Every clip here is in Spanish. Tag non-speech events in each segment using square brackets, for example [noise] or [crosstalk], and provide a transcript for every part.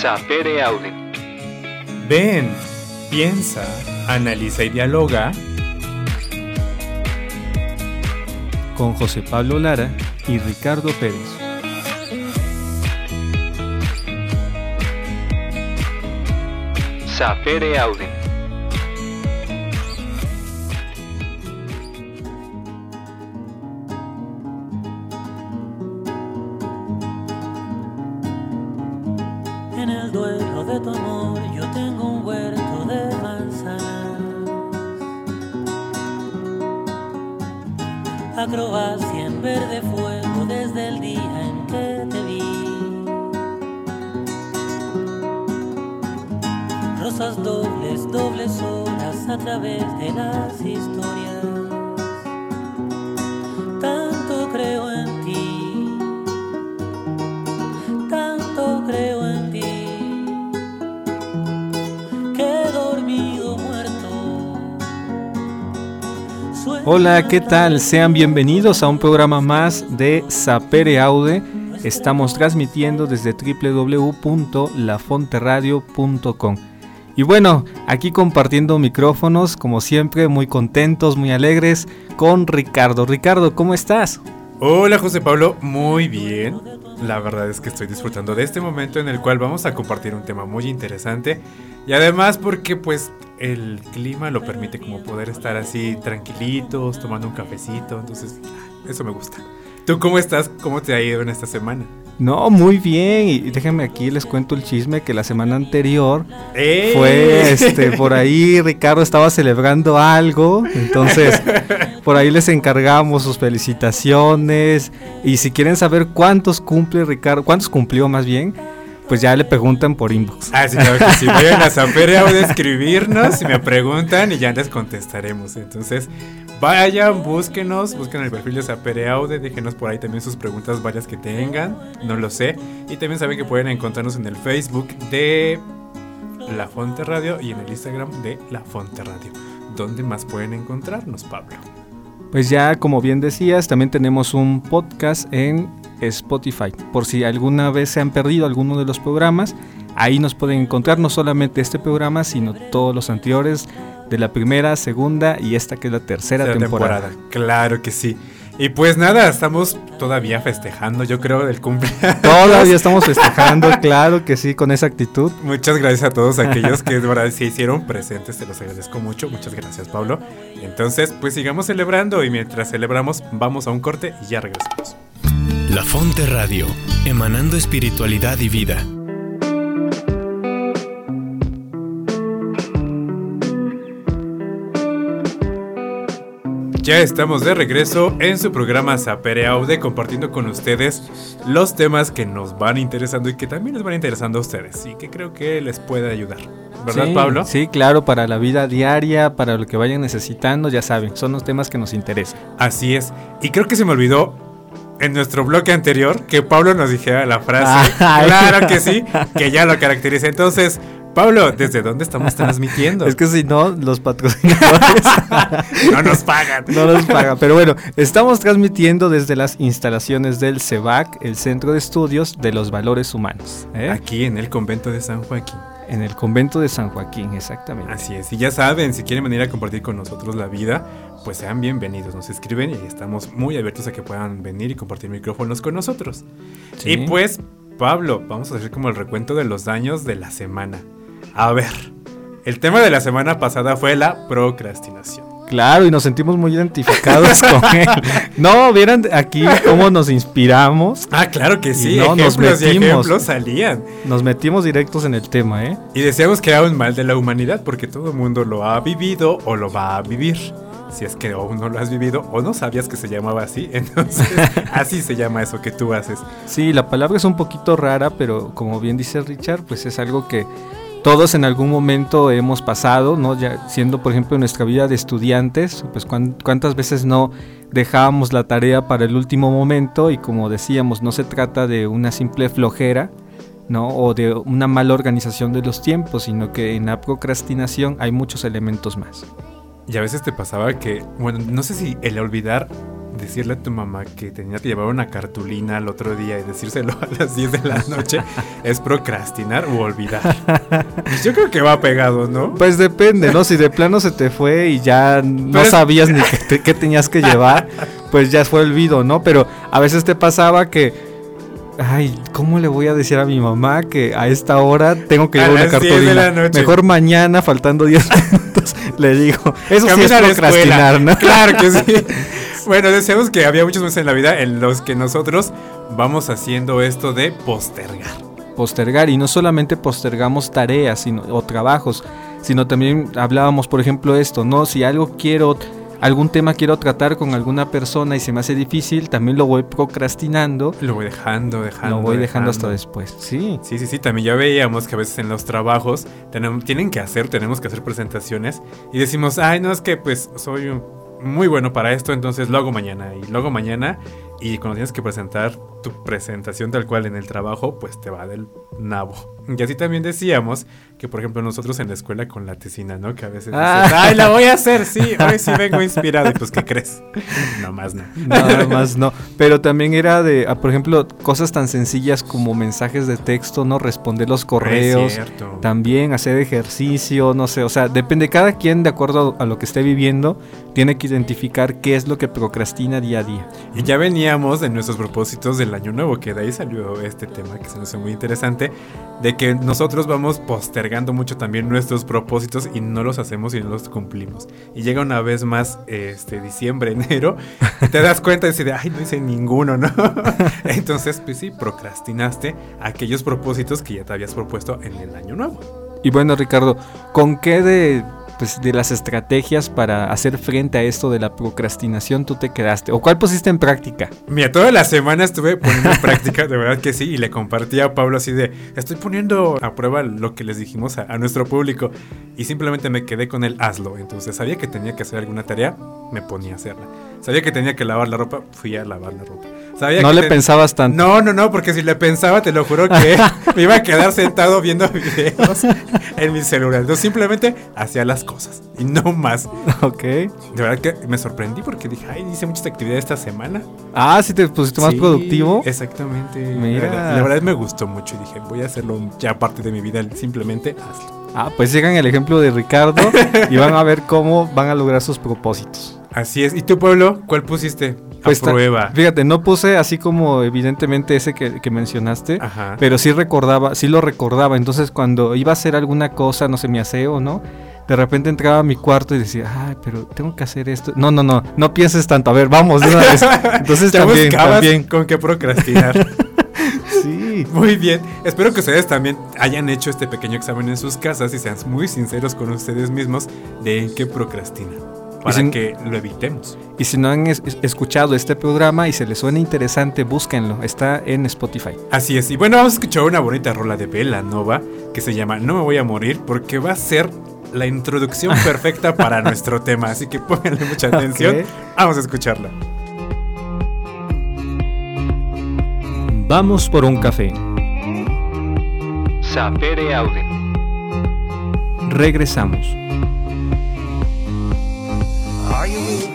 Sapere Aude. Ven, piensa, analiza y dialoga con José Pablo Lara y Ricardo Pérez. Sapere Aude. Hola, ¿qué tal? Sean bienvenidos a un programa más de Sapere Aude. Estamos transmitiendo desde www.lafonteradio.com. Y bueno, aquí compartiendo micrófonos, como siempre, muy contentos, muy alegres, con Ricardo. Ricardo, ¿cómo estás? Hola José Pablo, muy bien. La verdad es que estoy disfrutando de este momento en el cual vamos a compartir un tema muy interesante y además porque pues el clima lo permite como poder estar así tranquilitos, tomando un cafecito, entonces eso me gusta. ¿Tú cómo estás? ¿Cómo te ha ido en esta semana? No, muy bien. Y déjenme aquí les cuento el chisme que la semana anterior ¡Eh! fue este por ahí Ricardo estaba celebrando algo, entonces [laughs] por ahí les encargamos sus felicitaciones y si quieren saber cuántos cumple Ricardo, cuántos cumplió más bien, pues ya le preguntan por inbox. Ah, sí, claro que sí. Vayan a Sapere a escribirnos y me preguntan y ya les contestaremos. Entonces, vayan, búsquenos, busquen el perfil de Sapere Aude, déjenos por ahí también sus preguntas varias que tengan, no lo sé. Y también saben que pueden encontrarnos en el Facebook de La Fonte Radio y en el Instagram de La Fonte Radio. ¿Dónde más pueden encontrarnos, Pablo? Pues ya como bien decías, también tenemos un podcast en Spotify. Por si alguna vez se han perdido alguno de los programas, ahí nos pueden encontrar no solamente este programa, sino todos los anteriores de la primera, segunda y esta que es la tercera temporada. Claro que sí. Y pues nada, estamos todavía festejando, yo creo, el cumpleaños. Todavía estamos [laughs] festejando, claro que sí, con esa actitud. Muchas gracias a todos aquellos que de verdad se hicieron presentes, te los agradezco mucho. Muchas gracias, Pablo. Entonces, pues sigamos celebrando y mientras celebramos, vamos a un corte y ya regresamos. La Fonte Radio, emanando espiritualidad y vida. Ya estamos de regreso en su programa Sapere Aude compartiendo con ustedes los temas que nos van interesando y que también les van interesando a ustedes y que creo que les puede ayudar. ¿Verdad, Sí, Pablo? Sí, claro, para la vida diaria, para lo que vayan necesitando, ya saben, son los temas que nos interesan. Así es. Y creo que se me olvidó en nuestro bloque anterior que Pablo nos dijera la frase. [laughs] Claro que sí, que ya lo caracteriza. Entonces, Pablo, ¿desde dónde estamos transmitiendo? Es que si no, los patrocinadores [laughs] no nos pagan. no nos pagan. Pero bueno, estamos transmitiendo desde las instalaciones del CEBAC, el Centro de Estudios de los Valores Humanos, ¿eh? Aquí en el convento de San Joaquín. en el convento de San Joaquín, exactamente. Así es. Y ya saben, si quieren venir a compartir con nosotros la vida, pues sean bienvenidos. Nos escriben y estamos muy abiertos a que puedan venir y compartir micrófonos con nosotros. Sí. Y pues, Pablo, vamos a hacer como el recuento de los daños de la semana. A ver, el tema de la semana pasada fue la procrastinación. Claro, y nos sentimos muy identificados [laughs] con él. No, vieran aquí cómo nos inspiramos. Ah, claro que sí, no, nos ejemplos y ejemplos salían. Nos metimos directos en el tema, ¿eh? Y decíamos que era un mal de la humanidad porque todo el mundo lo ha vivido o lo va a vivir. Si es que aún no lo has vivido o no sabías que se llamaba así, [laughs] entonces así se llama eso que tú haces. Sí, la palabra es un poquito rara, pero como bien dice Richard, pues es algo que todos en algún momento hemos pasado, ¿no? Ya siendo, por ejemplo, nuestra vida de estudiantes, pues cuán- cuántas veces no dejábamos la tarea para el último momento y como decíamos, no se trata de una simple flojera, ¿no? O de una mala organización de los tiempos, sino que en la procrastinación hay muchos elementos más. Y a veces te pasaba que, bueno, no sé si el olvidar decirle a tu mamá que tenía que llevar una cartulina al otro día y decírselo [laughs] a las 10 de la [laughs] noche es procrastinar o olvidar. Pues yo creo que va pegado, ¿no? Pues depende, ¿no? Si de plano se te fue y ya no Pero sabías ni [laughs] qué, te- qué tenías que llevar, pues ya fue olvido, ¿no? Pero a veces te pasaba que, ay, ¿cómo le voy a decir a mi mamá que a esta hora tengo que llevar una las 10 de cartulina? Mejor mañana, faltando 10 minutos, le digo. Eso sí es procrastinar, ¿no? Claro que sí. Bueno, decíamos que había muchos meses en la vida en los que nosotros vamos haciendo esto de postergar. postergar y no solamente postergamos tareas sino, o trabajos, sino también hablábamos, por ejemplo, esto, ¿no? Si algo quiero, algún tema quiero tratar con alguna persona y se me hace difícil, también lo voy procrastinando, Lo voy dejando, dejando. lo voy dejando hasta dejando. después. Sí. Sí, sí, sí, también ya veíamos que a veces en los trabajos tenemos, tienen que hacer, tenemos que hacer presentaciones y decimos, ay, no, es que pues soy un- muy bueno para esto, entonces lo hago mañana y lo hago mañana y cuando tienes que presentar tu presentación tal cual en el trabajo, pues te va del nabo. Y así también decíamos que, por ejemplo, nosotros en la escuela con la tesina, ¿no? Que a veces dices, Ah. ay, la voy a hacer, sí, [laughs] hoy sí vengo inspirado y pues, ¿qué crees? No más no. Nada más no. Pero también era de, ah, por ejemplo, cosas tan sencillas como mensajes de texto, ¿no? Responder los correos. Es. También hacer ejercicio, no sé, o sea, depende, cada quien de acuerdo a lo que esté viviendo, tiene que identificar qué es lo que procrastina día a día. Y ya veníamos de nuestros propósitos del año nuevo, que de ahí salió este tema que se nos hace muy interesante, de que nosotros vamos postergando mucho también nuestros propósitos y no los hacemos y no los cumplimos. Y llega una vez más este diciembre, [laughs] enero, te das cuenta y dices, ay, no hice ninguno, ¿no? [laughs] Entonces, pues sí, procrastinaste aquellos propósitos que ya te habías propuesto en el año nuevo. Y bueno, Ricardo, ¿con qué de, pues, de las estrategias para hacer frente a esto de la procrastinación tú te quedaste? ¿O cuál pusiste en práctica? Mira, toda la semana estuve poniendo en [laughs] práctica, de verdad que sí, y le compartí a Pablo así de, estoy poniendo a prueba lo que les dijimos a, a nuestro público, y simplemente me quedé con el hazlo. Entonces sabía que tenía que hacer alguna tarea, me ponía a hacerla. Sabía que tenía que lavar la ropa, fui a lavar la ropa. Sabía No que le ten- pensabas tanto. No, no, no, porque si le pensaba, te lo juro que [laughs] me iba a quedar sentado viendo videos en mi celular. Entonces simplemente hacía las cosas y no más. Ok. De verdad que me sorprendí porque dije, ay, hice muchas actividades esta semana. Ah, sí te pusiste más Sí, productivo. Exactamente. Mira. La, la verdad me gustó mucho y dije, voy a hacerlo ya parte de mi vida, simplemente hazlo. Ah, pues sigan el ejemplo de Ricardo y van a ver cómo van a lograr sus propósitos. Así es. ¿Y tú, Pueblo, cuál pusiste? Pues prueba. Fíjate, no puse así como evidentemente ese que, que mencionaste, Ajá. pero sí recordaba, sí lo recordaba. Entonces cuando iba a hacer alguna cosa, no sé, mi aseo, ¿no? De repente entraba a mi cuarto y decía, ay, pero tengo que hacer esto. No, no, no, no pienses tanto. A ver, vamos de una vez. Entonces [laughs] ya también, también. con qué procrastinar. [laughs] Sí. Muy bien. Espero que ustedes también hayan hecho este pequeño examen en sus casas y sean muy sinceros con ustedes mismos de en qué procrastinan. Para si- que lo evitemos. Y si no han es- escuchado este programa y se les suena interesante, búsquenlo. Está en Spotify. Así es. Y bueno, vamos a escuchar una bonita rola de Bella Nova que se llama No me voy a morir porque va a ser la introducción [laughs] perfecta para nuestro tema. Así que pónganle mucha atención. Vamos a escucharla. Vamos por un café. Sapere aude. Regresamos. Are you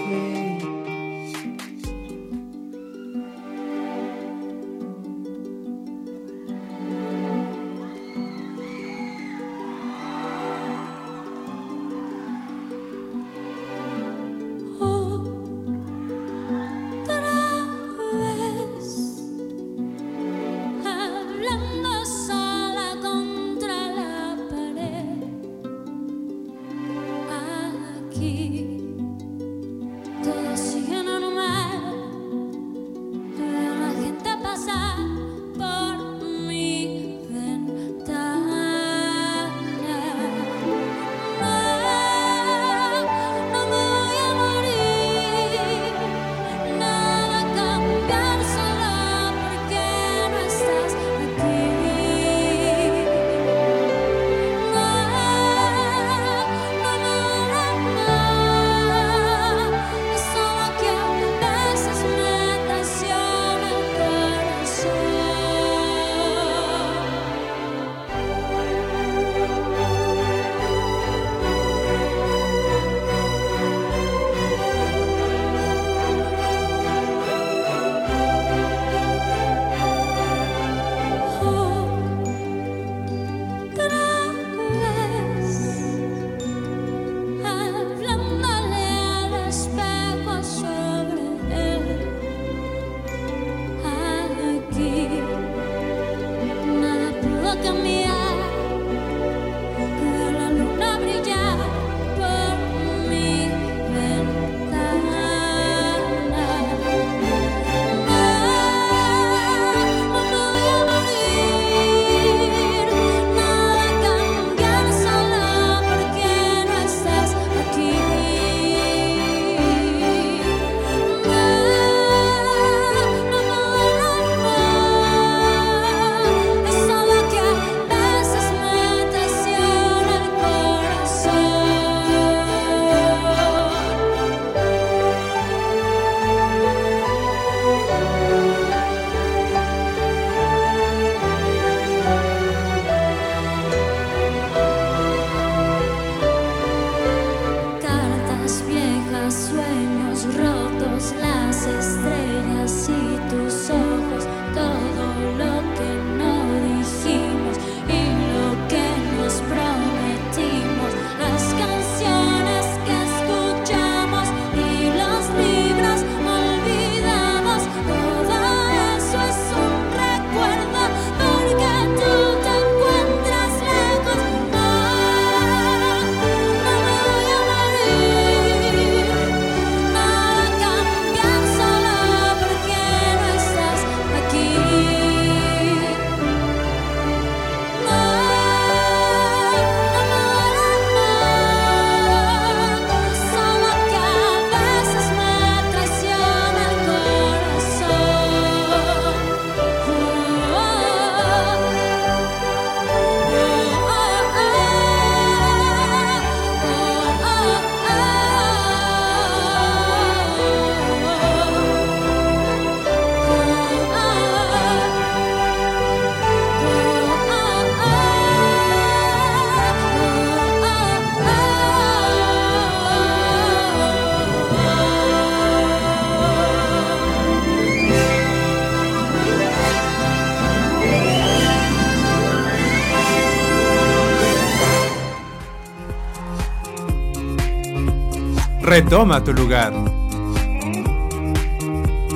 retoma tu lugar.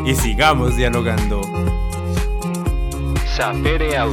Y sigamos dialogando. Sapere me?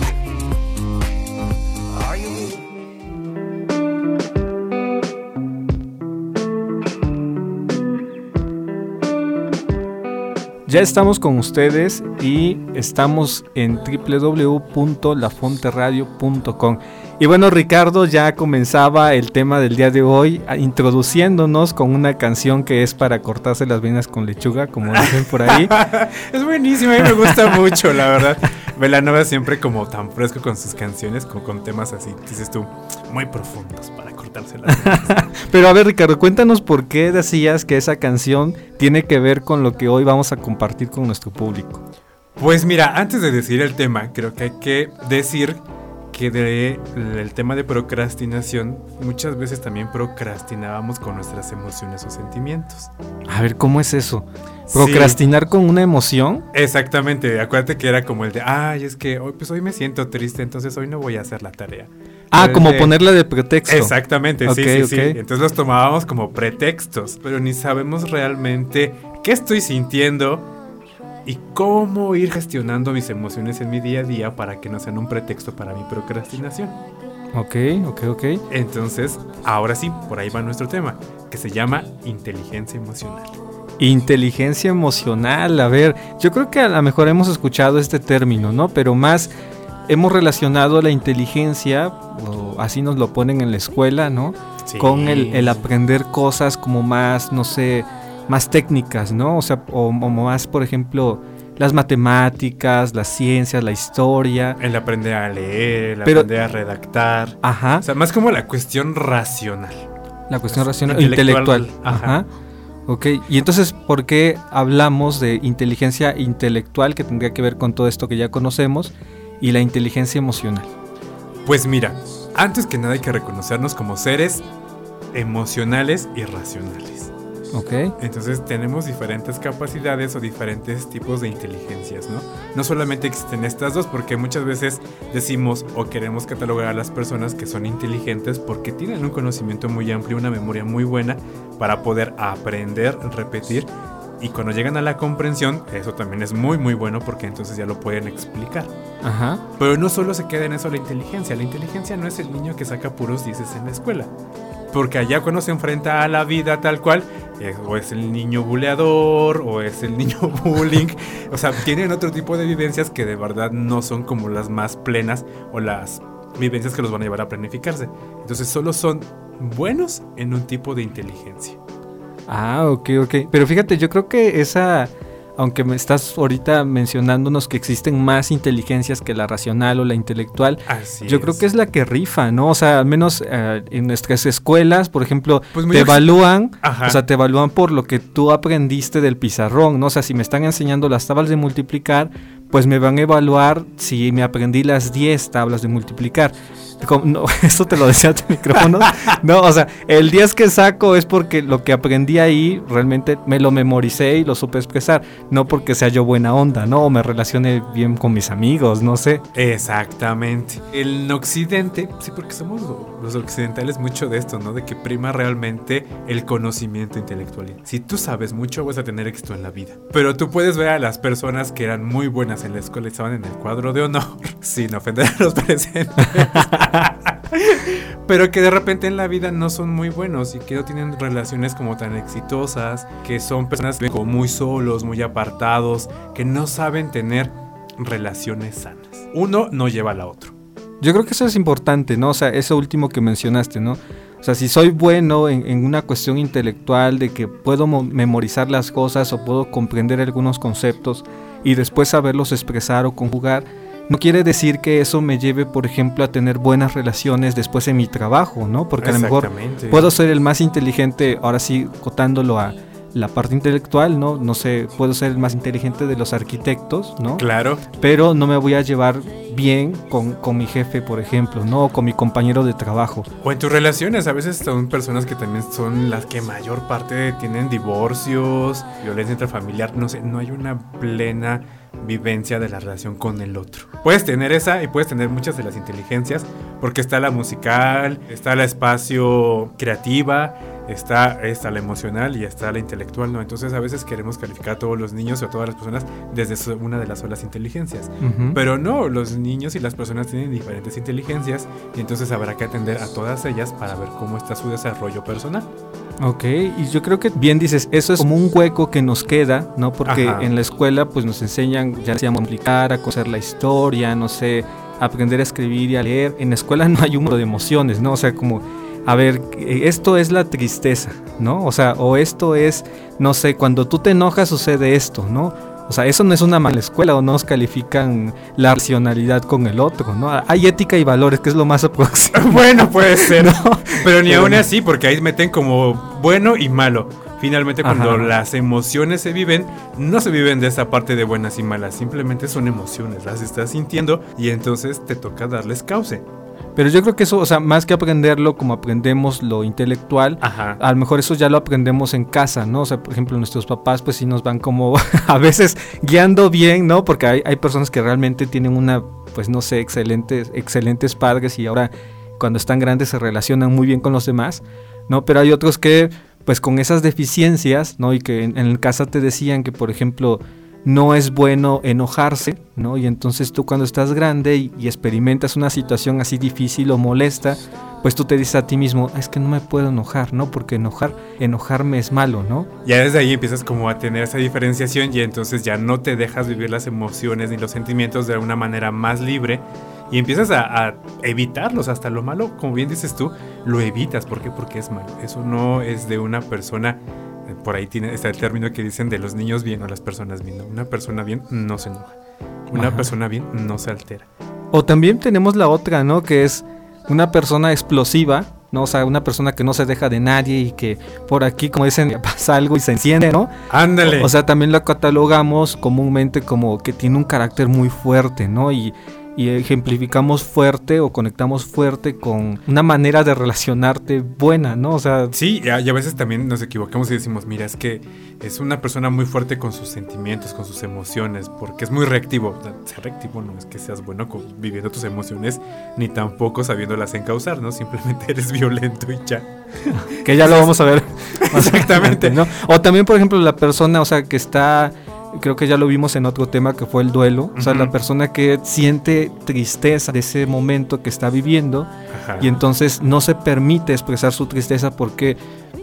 Ya estamos con ustedes y estamos en www.lafonteradio.com. Y bueno, Ricardo ya comenzaba el tema del día de hoy, introduciéndonos con una canción que es para cortarse las venas con lechuga, como dicen por ahí. [laughs] Es buenísimo, a mí me gusta mucho, la verdad. Velanova siempre como tan fresco con sus canciones, como con temas así, dices tú, muy profundos para cortarse las venas. [laughs] Pero a ver, Ricardo, cuéntanos por qué decías que esa canción tiene que ver con lo que hoy vamos a compartir con nuestro público. Pues mira, antes de decir el tema, creo que hay que decir que de, el tema de procrastinación, muchas veces también procrastinábamos con nuestras emociones o sentimientos. A ver, ¿cómo es eso? ¿Procrastinar con una emoción? Exactamente, acuérdate que era como el de, ay, es que hoy, pues hoy me siento triste, entonces hoy no voy a hacer la tarea. Ah, como de- ponerla de pretexto. Exactamente, sí, sí, sí. Entonces los tomábamos como pretextos, pero ni sabemos realmente qué estoy sintiendo y cómo ir gestionando mis emociones en mi día a día para que no sean un pretexto para mi procrastinación. Ok, ok, ok. Entonces, ahora sí, por ahí va nuestro tema, que se llama inteligencia emocional. Inteligencia emocional, a ver, yo creo que a lo mejor hemos escuchado este término, ¿no? Pero más hemos relacionado la inteligencia, o así nos lo ponen en la escuela, ¿no? Sí. Con el, el aprender cosas como más, no sé, más técnicas, ¿no? O sea, o, o más, por ejemplo, las matemáticas, las ciencias, la historia. El aprender a leer, el Pero- aprender a redactar. Ajá, O sea, más como la cuestión racional. la cuestión racional, intelectual. intelectual. Ajá. Ajá. Ok, y entonces, ¿por qué hablamos de inteligencia intelectual que tendría que ver con todo esto que ya conocemos y la inteligencia emocional? Pues mira, antes que nada hay que reconocernos como seres emocionales y racionales. Ok, Entonces tenemos diferentes capacidades o diferentes tipos de inteligencias, ¿no? No solamente existen estas dos, porque muchas veces decimos o queremos catalogar a las personas que son inteligentes porque tienen un conocimiento muy amplio, una memoria muy buena para poder aprender, repetir. Y cuando llegan a la comprensión, eso también es muy muy bueno porque entonces ya lo pueden explicar. ajá, Pero no solo se queda en eso la inteligencia. La inteligencia no es el niño que saca puros dieces en la escuela. Porque allá cuando se enfrenta a la vida tal cual, eh, o es el niño buleador, o es el niño [laughs] bullying. O sea, tienen otro tipo de vivencias que de verdad no son como las más plenas o las vivencias que los van a llevar a planificarse. Entonces solo son buenos en un tipo de inteligencia. Ah, ok, ok. Pero fíjate, yo creo que esa, aunque me estás ahorita mencionándonos que existen más inteligencias que la racional o la intelectual, Así yo creo que es la que rifa, ¿no? O sea, al menos eh, en nuestras escuelas, por ejemplo, Pues te evalúan, Ajá. o sea, te evalúan por lo que tú aprendiste del pizarrón, ¿no? O sea, si me están enseñando las tablas de multiplicar, pues me van a evaluar si me aprendí las 10 tablas de multiplicar. [laughs] No, eso te lo decía tu micrófono. No, o sea, el 10 que saco es porque lo que aprendí ahí realmente me lo memoricé y lo supe expresar. No porque sea yo buena onda, ¿no? O me relacione bien con mis amigos, no sé. Exactamente. El occidente, sí, porque somos los occidentales mucho de esto, ¿no? De que prima realmente el conocimiento intelectual. Si tú sabes mucho, vas a tener éxito en la vida. Pero tú puedes ver a las personas que eran muy buenas en la escuela y estaban en el cuadro de honor, [laughs] sin ofender a los presentes. [laughs] Pero que de repente en la vida no son muy buenos y que no tienen relaciones como tan exitosas, que son personas como muy solos, muy apartados, que no saben tener relaciones sanas. Uno no lleva al otro. Yo creo que eso es importante, ¿no? O sea, eso último que mencionaste, ¿no? O sea, si soy bueno en, en una cuestión intelectual de que puedo mo- memorizar las cosas o puedo comprender algunos conceptos y después saberlos expresar o conjugar, no quiere decir que eso me lleve, por ejemplo, a tener buenas relaciones después en mi trabajo, ¿no? Porque a lo mejor puedo ser el más inteligente, ahora sí, cotándolo a la parte intelectual, ¿no? No sé, puedo ser el más inteligente de los arquitectos, ¿no? Claro, pero no me voy a llevar bien con, con mi jefe, por ejemplo, ¿no? O con mi compañero de trabajo. o en tus relaciones, a veces son personas que también son las que mayor parte tienen divorcios, violencia intrafamiliar, no sé, no hay una plena vivencia de la relación con el otro. Puedes tener esa y puedes tener muchas de las inteligencias, Porque está la musical, está la espacio creativa, está, está la emocional y está la intelectual, ¿no? Entonces a veces queremos calificar a todos los niños o a todas las personas desde una de las solas inteligencias. Pero no, los niños y las personas tienen diferentes inteligencias y entonces habrá que atender a todas ellas para ver cómo está su desarrollo personal. Ok, y yo creo que bien dices, eso es como un hueco que nos queda, ¿no? Porque Ajá. en la escuela pues nos enseñan ya sea a complicar, a conocer la historia, no sé, aprender a escribir y a leer. En la escuela [laughs] no hay un mundo de emociones, ¿no? O sea, como, a ver, esto es la tristeza, ¿no? O sea, o esto es, no sé, cuando tú te enojas sucede esto, ¿no? O sea, eso no es una mala escuela o no nos califican la racionalidad con el otro, ¿no? Hay ética y valores, que es lo más aproximado. [laughs] bueno, puede ser. ¿no? Pero ni Pero aún no. así, porque ahí meten como bueno y malo. Finalmente, cuando Ajá. las emociones se viven, no se viven de esa parte de buenas y malas, simplemente son emociones, las estás sintiendo y entonces te toca darles cauce. Pero yo creo que eso, o sea, más que aprenderlo como aprendemos lo intelectual, Ajá. a lo mejor eso ya lo aprendemos en casa, ¿no? O sea, por ejemplo, nuestros papás pues sí nos van como [laughs] a veces guiando bien, ¿no? Porque hay, hay personas que realmente tienen una, pues no sé, excelentes, excelentes padres y ahora cuando están grandes se relacionan muy bien con los demás, ¿no? Pero hay otros que pues con esas deficiencias, ¿no? Y que en, en casa te decían que, por ejemplo, no es bueno enojarse, ¿no? Y entonces tú cuando estás grande y, experimentas una situación así difícil o molesta, pues tú te dices a ti mismo, es que no me puedo enojar, ¿no? Porque enojar, enojarme es malo, ¿no? Ya desde ahí empiezas como a tener esa diferenciación y entonces ya no te dejas vivir las emociones ni los sentimientos de una manera más libre y empiezas a, a evitarlos. Hasta lo malo, como bien dices tú, lo evitas. ¿Por qué? Porque es malo. Eso no es de una persona. Por ahí tiene, está el término que dicen de los niños bien o las personas bien. ¿no? Una persona bien no se enoja. Una Ajá. persona bien no se altera. O también tenemos la otra, ¿no? Que es una persona explosiva, ¿no? O sea, una persona que no se deja de nadie y que por aquí, como dicen, [laughs] pasa algo y se enciende, ¿no? Ándale. O sea, también la catalogamos comúnmente como que tiene un carácter muy fuerte, ¿no? Y, y ejemplificamos fuerte o conectamos fuerte con una manera de relacionarte buena, ¿no? O sea, Sí, y a, y a veces también nos equivocamos y decimos, mira, es que es una persona muy fuerte con sus sentimientos, con sus emociones, porque es muy reactivo. O sea, Ser reactivo no es que seas bueno con- viviendo tus emociones, ni tampoco sabiéndolas encauzar, ¿no? Simplemente [laughs] eres violento y ya. que ya lo vamos a ver. [laughs] Exactamente. ¿no? O también, por ejemplo, la persona, o sea, que está, creo que ya lo vimos en otro tema que fue el duelo, o sea, la persona que siente tristeza de ese momento que está viviendo Ajá. y entonces no se permite expresar su tristeza porque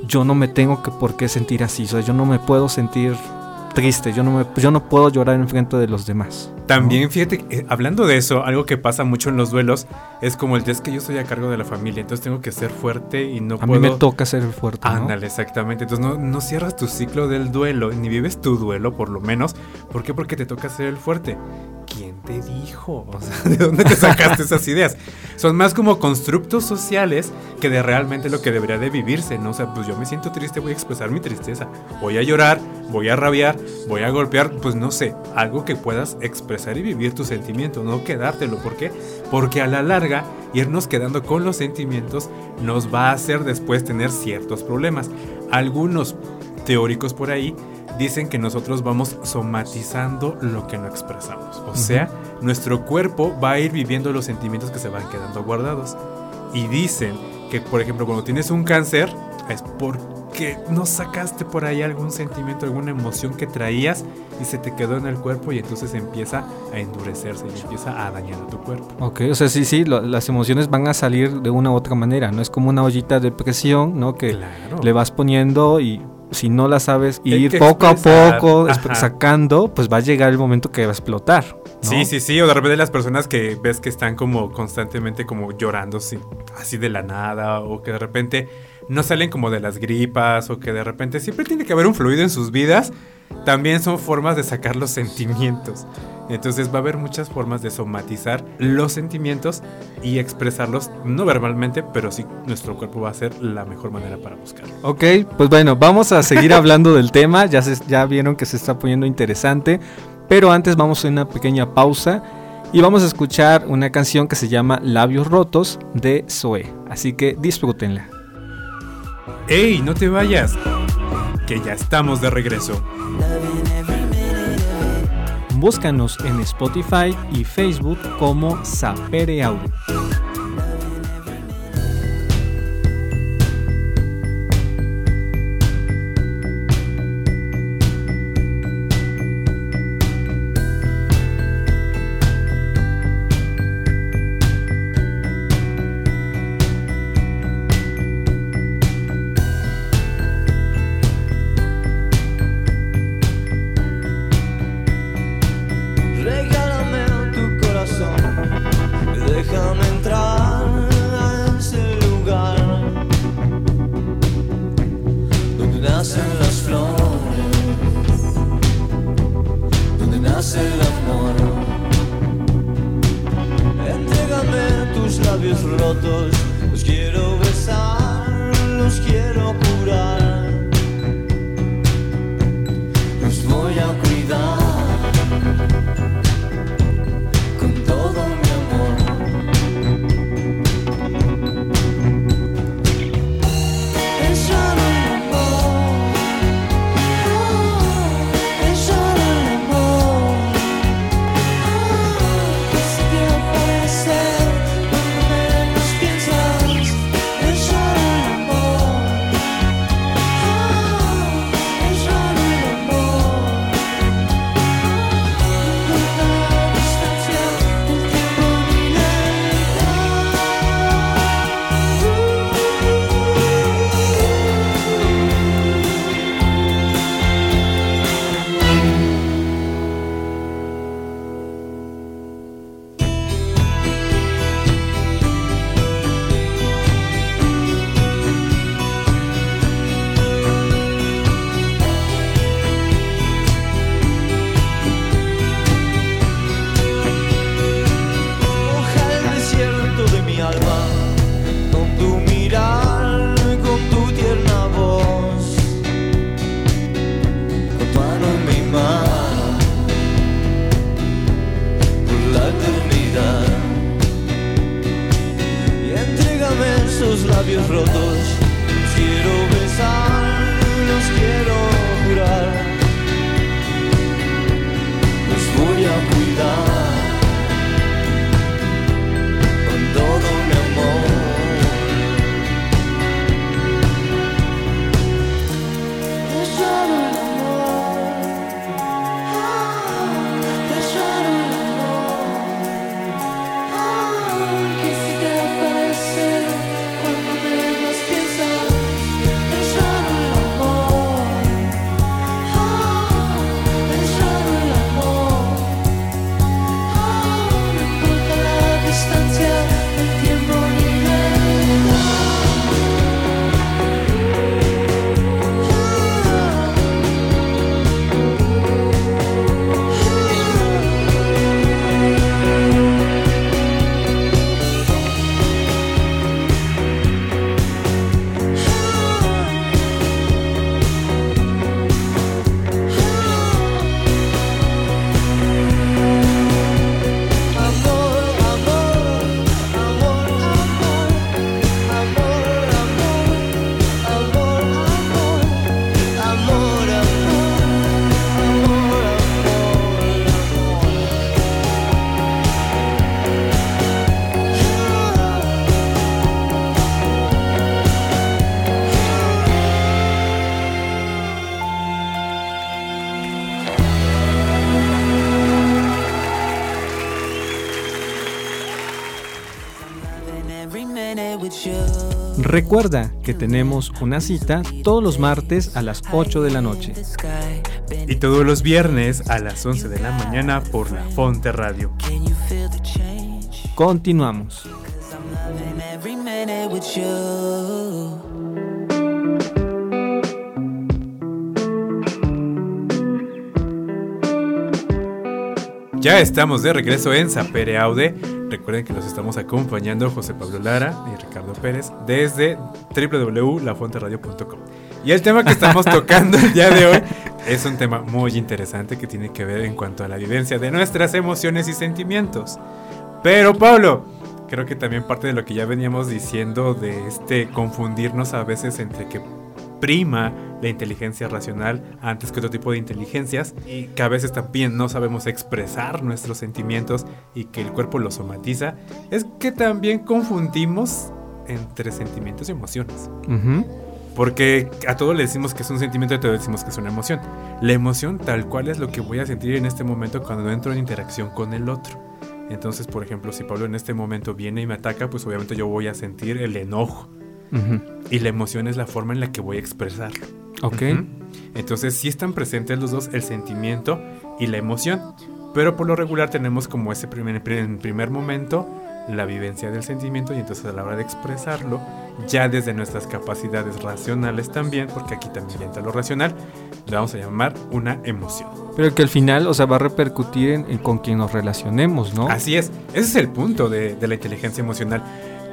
yo no me tengo que por qué sentir así, o sea, yo no me puedo sentir triste, yo no me yo no puedo llorar en frente de los demás. ¿no? También, fíjate, eh, hablando de eso, algo que pasa mucho en los duelos es como el es que yo estoy a cargo de la familia, entonces tengo que ser fuerte y no a puedo. mí me toca ser el fuerte, ¿no? Ándale, exactamente. Entonces no, no cierras tu ciclo del duelo, ni vives tu duelo por lo menos. ¿Por qué? Porque te toca ser el fuerte. ¿Quién te dijo? [laughs] O sea, ¿de dónde te sacaste esas ideas? Son más como constructos sociales que de realmente lo que debería de vivirse, ¿no? O sea, pues yo me siento triste, voy a expresar mi tristeza. Voy a llorar, voy a rabiar, voy a golpear, pues no sé, algo que puedas expresar y vivir tu sentimiento, no quedártelo. ¿Por qué? Porque a la larga, irnos quedando con los sentimientos nos va a hacer después tener ciertos problemas. Algunos teóricos por ahí dicen que nosotros vamos somatizando lo que no expresamos. O sea, nuestro cuerpo va a ir viviendo los sentimientos que se van quedando guardados. Y dicen que, por ejemplo, cuando tienes un cáncer, es porque no sacaste por ahí algún sentimiento, alguna emoción que traías y se te quedó en el cuerpo y entonces empieza a endurecerse y empieza a dañar a tu cuerpo. Ok, o sea, sí, sí, lo- las emociones van a salir de una u otra manera, no es como una ollita de presión, ¿no? Que Claro. le vas poniendo y si no la sabes ir poco a poco ajá. sacando, pues va a llegar el momento que va a explotar. ¿no? Sí, sí, sí, o de repente las personas que ves que están como constantemente como llorando sí, así de la nada, o que de repente no salen como de las gripas, o que de repente siempre tiene que haber un fluido en sus vidas, también son formas de sacar los sentimientos. Entonces va a haber muchas formas de somatizar los sentimientos y expresarlos, no verbalmente, pero sí nuestro cuerpo va a ser la mejor manera para buscarlo. Ok, pues bueno, vamos a seguir [laughs] hablando del tema, ya, se- ya vieron que se está poniendo interesante, pero antes vamos a una pequeña pausa y vamos a escuchar una canción que se llama Labios Rotos de Zoe, así que disfrútenla. ¡Ey, no te vayas! Que ya estamos de regreso. Búscanos en Spotify y Facebook como Sapere Audio. todos. Esos labios rotos. Quiero besar, los quiero jurar, Recuerda que tenemos una cita todos los martes a las 8 de la noche. Y todos los viernes a las 11 de la mañana por la Fonte Radio. Continuamos. Ya estamos de regreso en Sapere Aude. Recuerden que los estamos acompañando José Pablo Lara y Ricardo Pérez desde www.lafonteradio.com. Y el tema que estamos [laughs] tocando el día de hoy es un tema muy interesante que tiene que ver en cuanto a la vivencia de nuestras emociones y sentimientos. Pero Pablo, creo que también parte de lo que ya veníamos diciendo de este confundirnos a veces entre que prima la inteligencia racional antes que otro tipo de inteligencias y que a veces también no sabemos expresar nuestros sentimientos y que el cuerpo los somatiza, es que también confundimos entre sentimientos y emociones. Porque a todo le decimos que es un sentimiento y a todo le decimos que es una emoción. La emoción tal cual es lo que voy a sentir en este momento cuando entro en interacción con el otro. Entonces, por ejemplo, si Pablo en este momento viene y me ataca, pues obviamente yo voy a sentir el enojo. Ujú. Y la emoción es la forma en la que voy a expresarlo. Ok. Ujú. Entonces sí están presentes los dos, el sentimiento y la emoción. Pero por lo regular tenemos como ese primer, en primer momento la vivencia del sentimiento y entonces a la hora de expresarlo, ya desde nuestras capacidades racionales también, porque aquí también ya entra lo racional, le vamos a llamar una emoción. Pero que al final, o sea, va a repercutir en, en con quien nos relacionemos, ¿no? Así es, ese es el punto de, de la inteligencia emocional.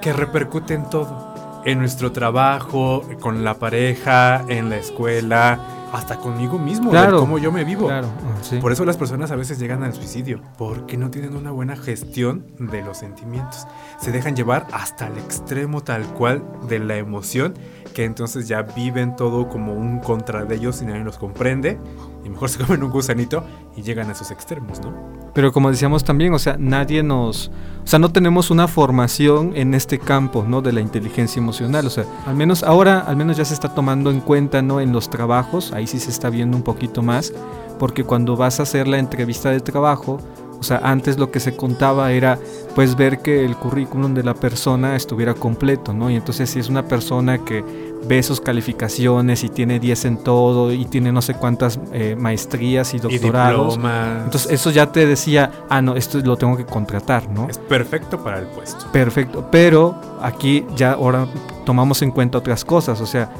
que repercute en todo. En nuestro trabajo, con la pareja, en la escuela, hasta conmigo mismo, Claro. de cómo yo me vivo. Claro, ah, sí. Por eso las personas a veces llegan al suicidio, porque no tienen una buena gestión de los sentimientos. Se dejan llevar hasta el extremo tal cual de la emoción, que entonces ya viven todo como un contra de ellos y nadie los comprende, y mejor se [laughs] comen un gusanito y llegan a esos extremos, ¿no? Pero como decíamos también, o sea, nadie nos, o sea, no tenemos una formación en este campo, ¿no? De la inteligencia emocional, o sea, al menos ahora, al menos ya se está tomando en cuenta, ¿no? En los trabajos, ahí sí se está viendo un poquito más, porque cuando vas a hacer la entrevista de trabajo, o sea, antes lo que se contaba era, pues, ver que el currículum de la persona estuviera completo, ¿no? Y entonces si es una persona que ve sus calificaciones y tiene 10 en todo y tiene no sé cuántas eh, maestrías y Y doctorados, diplomas. entonces eso ya te decía, ah, no, esto lo tengo que contratar, ¿no? es perfecto para el puesto. Perfecto, pero aquí ya ahora tomamos en cuenta otras cosas, o sea,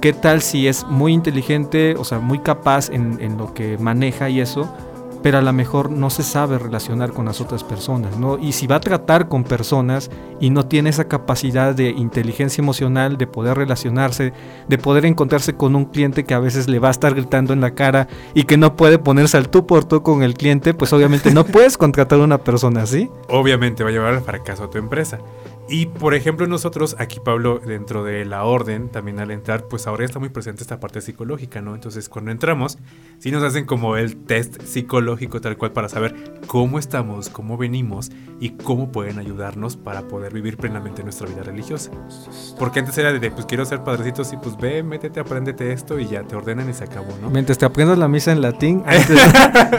¿qué tal si es muy inteligente, o sea, muy capaz en, en lo que maneja y eso, pero a lo mejor no se sabe relacionar con las otras personas, ¿no? Y si va a tratar con personas y no tiene esa capacidad de inteligencia emocional, de poder relacionarse, de poder encontrarse con un cliente que a veces le va a estar gritando en la cara y que no puede ponerse al tú por tú con el cliente, pues obviamente no [laughs] puedes contratar a una persona así. obviamente va a llevar al fracaso a tu empresa. Y por ejemplo nosotros aquí Pablo dentro de la orden también al entrar pues ahora está muy presente esta parte psicológica, ¿no? Entonces cuando entramos sí nos hacen como el test psicológico tal cual para saber cómo estamos, cómo venimos y cómo pueden ayudarnos para poder vivir plenamente nuestra vida religiosa. Porque antes era de pues quiero ser padrecito, sí pues ve, métete, apréndete esto y ya te ordenan y se acabó, ¿no? Mientras te aprendas la misa en latín, [laughs] antes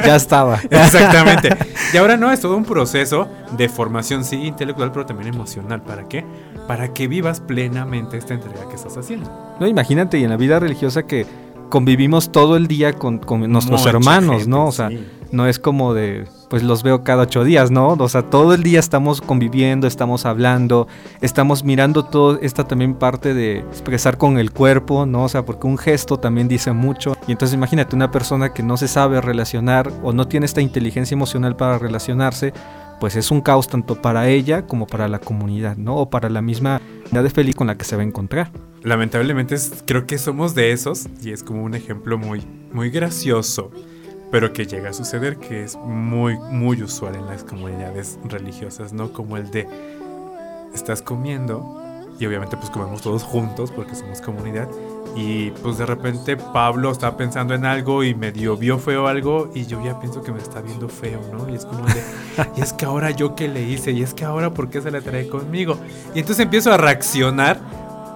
ya estaba. Exactamente. Y ahora no, es todo un proceso de formación, sí, intelectual, pero también emocional. ¿Para qué? Para que vivas plenamente esta entrega que estás haciendo. No, imagínate, y en la vida religiosa que convivimos todo el día con, con nuestros Mucha hermanos, gente, ¿no? O sea, sí. no es como de, pues los veo cada ocho días, ¿no? O sea, todo el día estamos conviviendo, estamos hablando, estamos mirando todo esta también parte de expresar con el cuerpo, ¿no? O sea, porque un gesto también dice mucho. Y entonces imagínate una persona que no se sabe relacionar o no tiene esta inteligencia emocional para relacionarse, pues es un caos tanto para ella como para la comunidad, ¿no? O para la misma comunidad de feliz con la que se va a encontrar. Lamentablemente creo que somos de esos y es como un ejemplo muy, muy gracioso, pero que llega a suceder, que es muy, muy usual en las comunidades religiosas, ¿no? Como el de estás comiendo y obviamente pues comemos todos juntos porque somos comunidad y pues de repente Pablo está pensando en algo y medio vio feo algo y yo ya pienso que me está viendo feo, ¿no? Y es como de, y es que ahora yo qué le hice y es que ahora por qué se la trae conmigo. Y entonces empiezo a reaccionar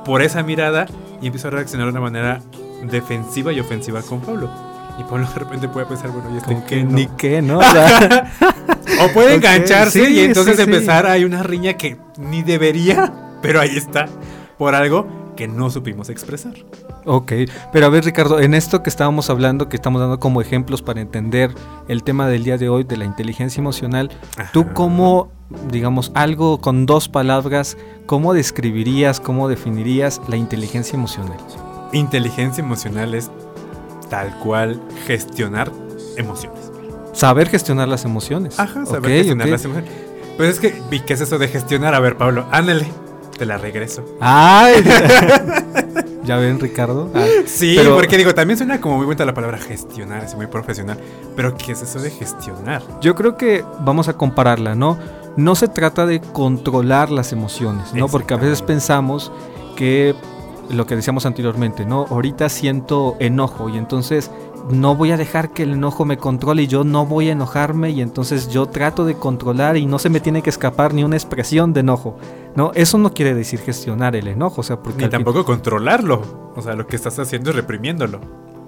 por esa mirada y empiezo a reaccionar de una manera defensiva y ofensiva con Pablo. Y Pablo de repente puede pensar, bueno, ¿y este que no? ni qué, ¿no? [laughs] O sea, O puede engancharse sí, y entonces sí, sí. empezar hay una riña que ni debería, [laughs] pero ahí está, por algo que no supimos expresar. Ok, pero a ver Ricardo, en esto que estábamos hablando, que estamos dando como ejemplos para entender el tema del día de hoy de la inteligencia emocional, ¿tú cómo, digamos, algo con dos palabras, cómo describirías, cómo definirías la inteligencia emocional? Inteligencia emocional es tal cual gestionar emociones. Saber gestionar las emociones. Ajá, saber Ok, gestionar ok. las emociones. Pues es que, ¿y qué es eso de gestionar? A ver, Pablo, ándale, te la regreso. ¡Ay! [laughs] ¿Ya ven, Ricardo? Ah, Sí, Pero- porque digo, también suena como muy buena la palabra gestionar, es muy profesional. Pero ¿qué es eso de gestionar? Yo creo que vamos a compararla, ¿no? No se trata de controlar las emociones, ¿no? Porque a veces pensamos que lo que decíamos anteriormente, ¿no? Ahorita siento enojo y entonces no voy a dejar que el enojo me controle y yo no voy a enojarme y entonces yo trato de controlar y no se me tiene que escapar ni una expresión de enojo, ¿no? Eso no quiere decir gestionar el enojo, o sea, porque Ni fin- tampoco controlarlo. O sea, lo que estás haciendo es reprimiéndolo.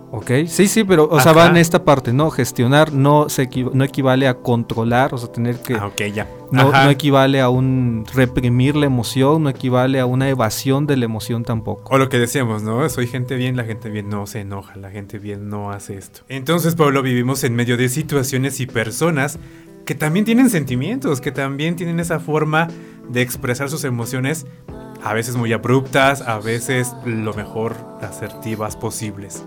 Ok, sí, sí, pero, o sea, va en esta parte, ¿no? Gestionar no, se equi- no equivale a controlar, o sea, tener que... Ah, ok, ya. No, no equivale a un reprimir la emoción, no equivale a una evasión de la emoción tampoco. O lo que decíamos, ¿no? Soy gente bien, la gente bien no se enoja, la gente bien no hace esto. Entonces, Pablo, vivimos en medio de situaciones y personas que también tienen sentimientos, que también tienen esa forma de expresar sus emociones, a veces muy abruptas, a veces lo mejor asertivas posibles.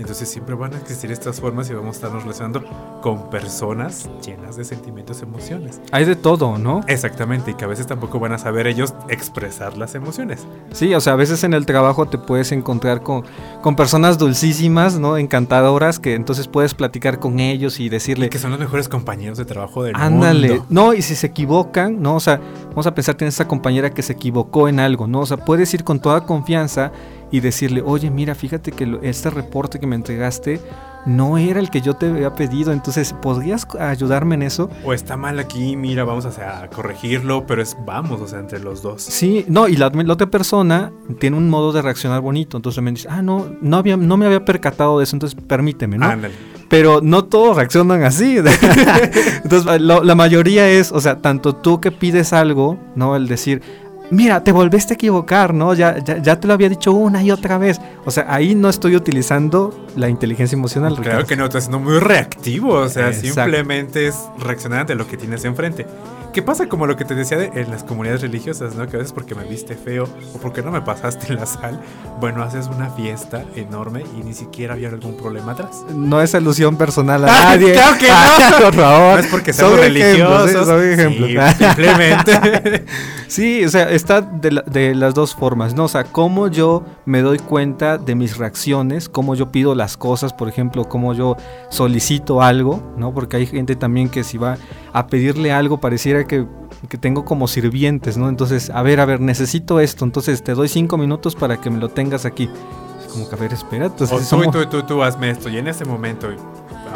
Entonces siempre van a existir estas formas y vamos a estarnos relacionando con personas llenas de sentimientos, emociones. Hay de todo, ¿no? Exactamente, y que a veces tampoco van a saber ellos expresar las emociones. Sí, o sea, a veces en el trabajo te puedes encontrar con, con personas dulcísimas, ¿no? Encantadoras, que entonces puedes platicar con ellos y decirle, Que son los mejores compañeros de trabajo del ándale, mundo. no, y si se equivocan, ¿no? O sea, vamos a pensar que tienes esa compañera que se equivocó en algo, ¿no? O sea, puedes ir con toda confianza y decirle, oye, mira, fíjate que este reporte que me entregaste no era el que yo te había pedido, entonces, ¿podrías ayudarme en eso? O está mal aquí, mira, vamos a, sea, a corregirlo, pero es vamos, o sea, entre los dos. Sí, no, y la, la otra persona tiene un modo de reaccionar bonito, entonces me dice, ah, no, no, había, no me había percatado de eso, entonces permíteme, ¿no? Ándale. Pero no todos reaccionan así. [laughs] Entonces, lo- la mayoría es, o sea, tanto tú que pides algo, ¿no? El decir, mira, te volviste a equivocar, ¿no? Ya, ya, ya te lo había dicho una y otra vez. O sea, ahí no estoy utilizando la inteligencia emocional. Claro Ricardo. que no, estás siendo muy reactivo, o sea, Exacto. simplemente es reaccionar ante lo que tienes enfrente. ¿Qué pasa como lo que te decía de- en las comunidades religiosas, ¿no? Que a veces porque me viste feo o porque no me pasaste la sal, bueno, haces una fiesta enorme y ni siquiera había algún problema atrás. No es alusión personal a Ah, nadie. claro que no. Ah, [laughs] por favor. No es porque seamos Son ejemplos, religiosos. ¿eh? Ejemplos. Sí, [laughs] simplemente. [laughs] Sí, o sea, está de, la- de las dos formas, ¿no? O sea, cómo yo me doy cuenta de mis reacciones, cómo yo pido las cosas, por ejemplo, cómo yo solicito algo, ¿no? Porque hay gente también que si va a pedirle algo pareciera que, que tengo como sirvientes, ¿no? Entonces, a ver, a ver, necesito esto, entonces te doy cinco minutos para que me lo tengas aquí. Es como que, a ver, espera, entonces o tú, somos- tú, tú, tú hazme esto y en ese momento, a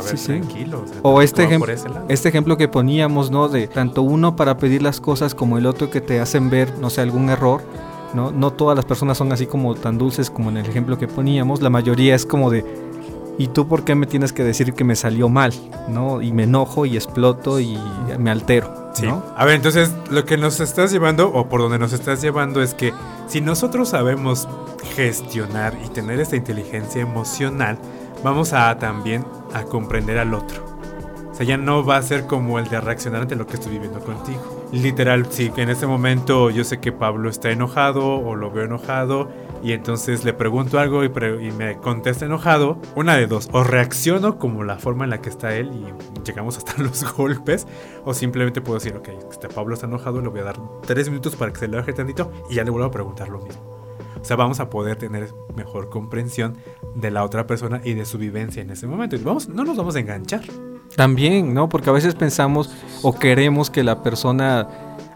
ver, Sí, sí. tranquilo. O, sea, O este, ejem- este ejemplo que poníamos, ¿no? De tanto uno para pedir las cosas como el otro que te hacen ver, no sé, algún error, ¿no? No todas las personas son así como tan dulces como en el ejemplo que poníamos. La mayoría es como de, ¿y tú por qué me tienes que decir que me salió mal? ¿No? Y me enojo y exploto y me altero, Sí. ¿no? A ver, entonces lo que nos estás llevando o por donde nos estás llevando es que si nosotros sabemos gestionar y tener esta inteligencia emocional, vamos a también a comprender al otro. O sea, ya no va a ser como el de reaccionar ante lo que estoy viviendo contigo. Literal, sí, que en este momento yo sé que Pablo está enojado o lo veo enojado y entonces le pregunto algo y, me contesta enojado. Una de dos, o reacciono como la forma en la que está él y llegamos hasta [laughs] los golpes, o simplemente puedo decir, ok, este Pablo está enojado, le voy a dar tres minutos para que se le baje tantito y ya le vuelvo a preguntar lo mismo. O sea, vamos a poder tener mejor comprensión de la otra persona y de su vivencia en ese momento. Y vamos, no nos vamos a enganchar. También, ¿no? Porque a veces pensamos o queremos que la persona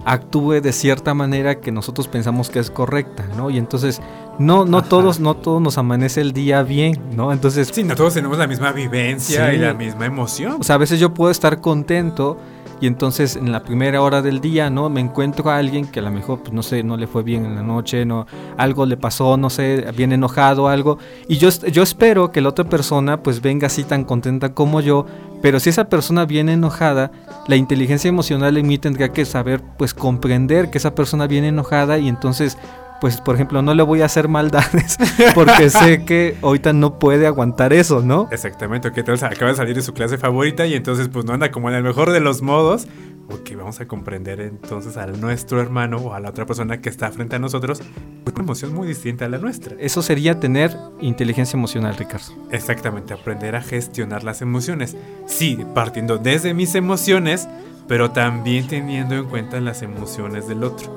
actúe de cierta manera que nosotros pensamos que es correcta, ¿no? Y entonces no no Ajá. todos no todos nos amanece el día bien, ¿no? Entonces, Sí, no todos tenemos la misma vivencia Sí. y la misma emoción. o sea, a veces yo puedo estar contento y entonces en la primera hora del día, ¿no? Me encuentro a alguien que a lo mejor, pues, no sé, no le fue bien en la noche, no, algo le pasó, no sé, viene enojado, algo. Y yo, yo espero que la otra persona pues venga así tan contenta como yo, pero si esa persona viene enojada, la inteligencia emocional en mí tendría que saber pues comprender que esa persona viene enojada y entonces... Pues, por ejemplo, no le voy a hacer maldades [laughs] porque sé que ahorita no puede aguantar eso, ¿no? Exactamente, que tal acaba de salir de su clase favorita y entonces pues no anda como en el mejor de los modos. Ok, vamos a comprender entonces a nuestro hermano o a la otra persona que está frente a nosotros con una emoción muy distinta a la nuestra. Eso sería tener inteligencia emocional, Ricardo. Exactamente, aprender a gestionar las emociones. Sí, partiendo desde mis emociones, pero también teniendo en cuenta las emociones del otro.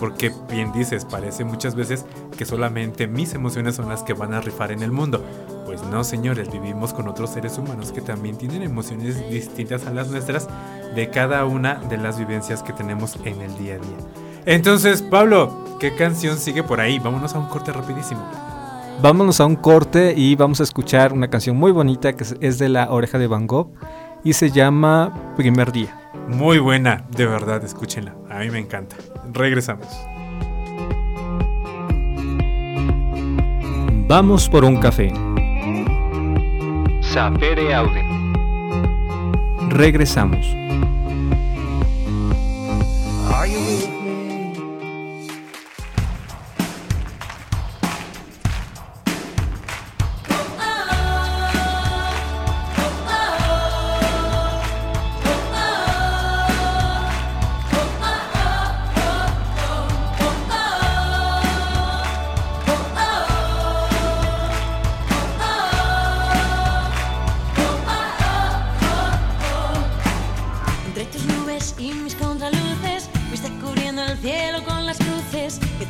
Porque bien dices, parece muchas veces que solamente mis emociones son las que van a rifar en el mundo. Pues no, señores, vivimos con otros seres humanos que también tienen emociones distintas a las nuestras de cada una de las vivencias que tenemos en el día a día. Entonces, Pablo, ¿qué canción sigue por ahí? Vámonos a un corte rapidísimo. Vámonos a un corte y vamos a escuchar una canción muy bonita que es- de la oreja de Van Gogh y se llama Primer Día. Muy buena, de verdad, escúchenla. A mí me encanta. Regresamos. Vamos por un café. Sapere aude. Regresamos. Are you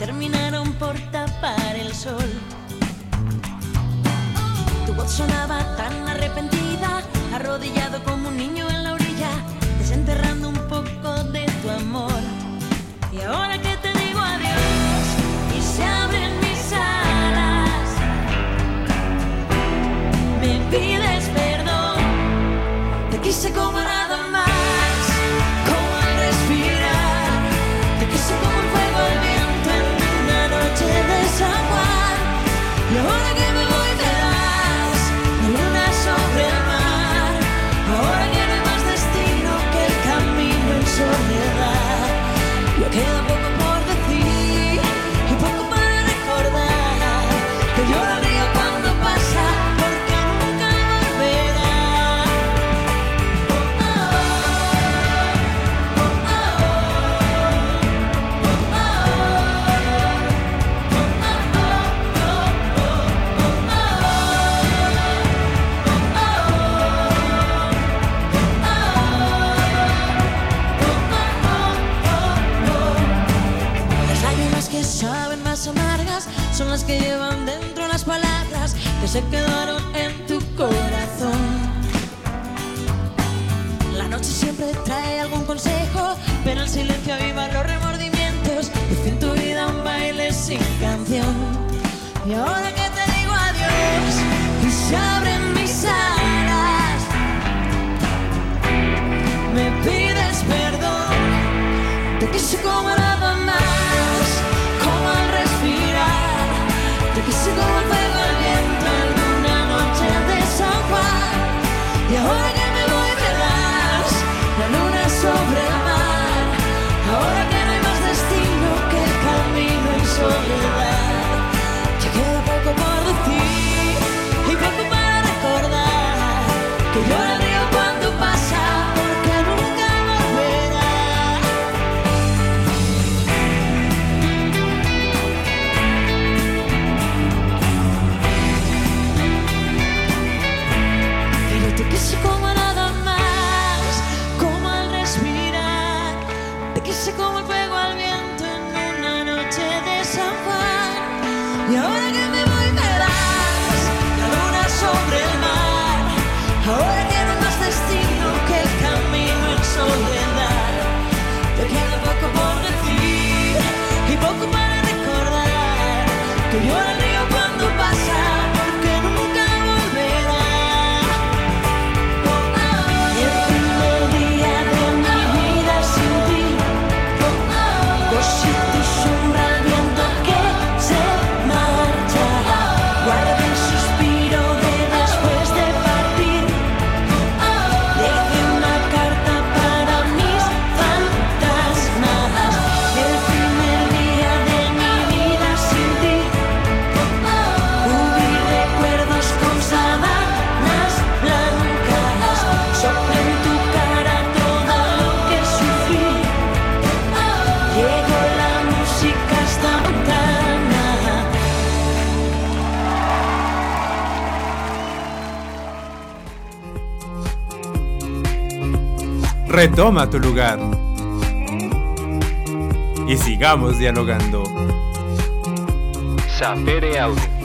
terminaron por tapar el sol. Tu voz sonaba tan arrepentida, arrodillado como un niño en la orilla, desenterrando un poco de tu amor. Y ahora que que llevan dentro las palabras que se quedaron en tu corazón. La noche siempre trae algún consejo, pero el silencio aviva los remordimientos. Por fin tu vida un baile sin canción. Y ahora que te digo adiós y se abren mis alas, me pides perdón. Te quise como Retoma tu lugar. Y sigamos dialogando. Sapere Aude.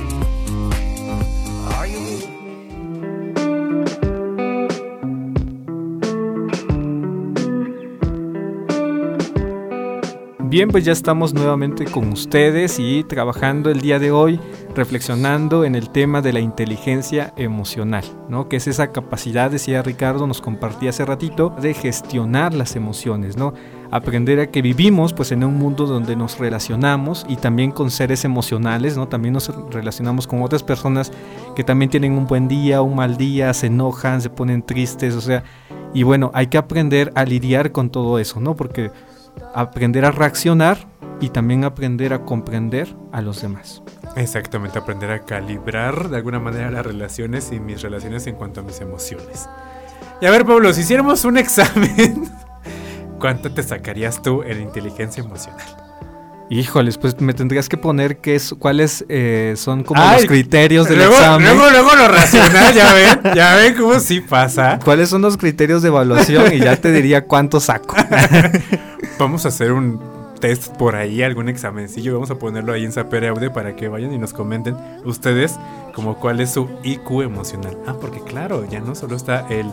Bien, pues ya estamos nuevamente con ustedes y trabajando el día de hoy, reflexionando en el tema de la inteligencia emocional, ¿no? Que es esa capacidad, decía Ricardo, nos compartía hace ratito, de gestionar las emociones, ¿no? Aprender a que vivimos pues en un mundo donde nos relacionamos y también con seres emocionales, ¿no? También nos relacionamos con otras personas que también tienen un buen día, un mal día, se enojan, se ponen tristes, o sea, y bueno, hay que aprender a lidiar con todo eso, ¿no? Porque aprender a reaccionar y también aprender a comprender a los demás. Exactamente, aprender a calibrar de alguna manera las relaciones y mis relaciones en cuanto a mis emociones. Y a ver, Pablo, si hiciéramos un [laughs] examen, ¿cuánto te sacarías tú en inteligencia emocional? Híjoles, pues me tendrías que poner qué es, cuáles eh, son como Ay, los criterios del luego, examen. Luego, luego lo racional, ya ven, ya ven cómo [laughs] sí pasa. ¿Cuáles son los criterios de evaluación? Y ya te diría cuánto saco. [laughs] Vamos a hacer un test por ahí, algún examencillo. Vamos a ponerlo ahí en Sapere Aude para que vayan y nos comenten ustedes como cuál es su IQ emocional. Ah, porque claro, ya no solo está el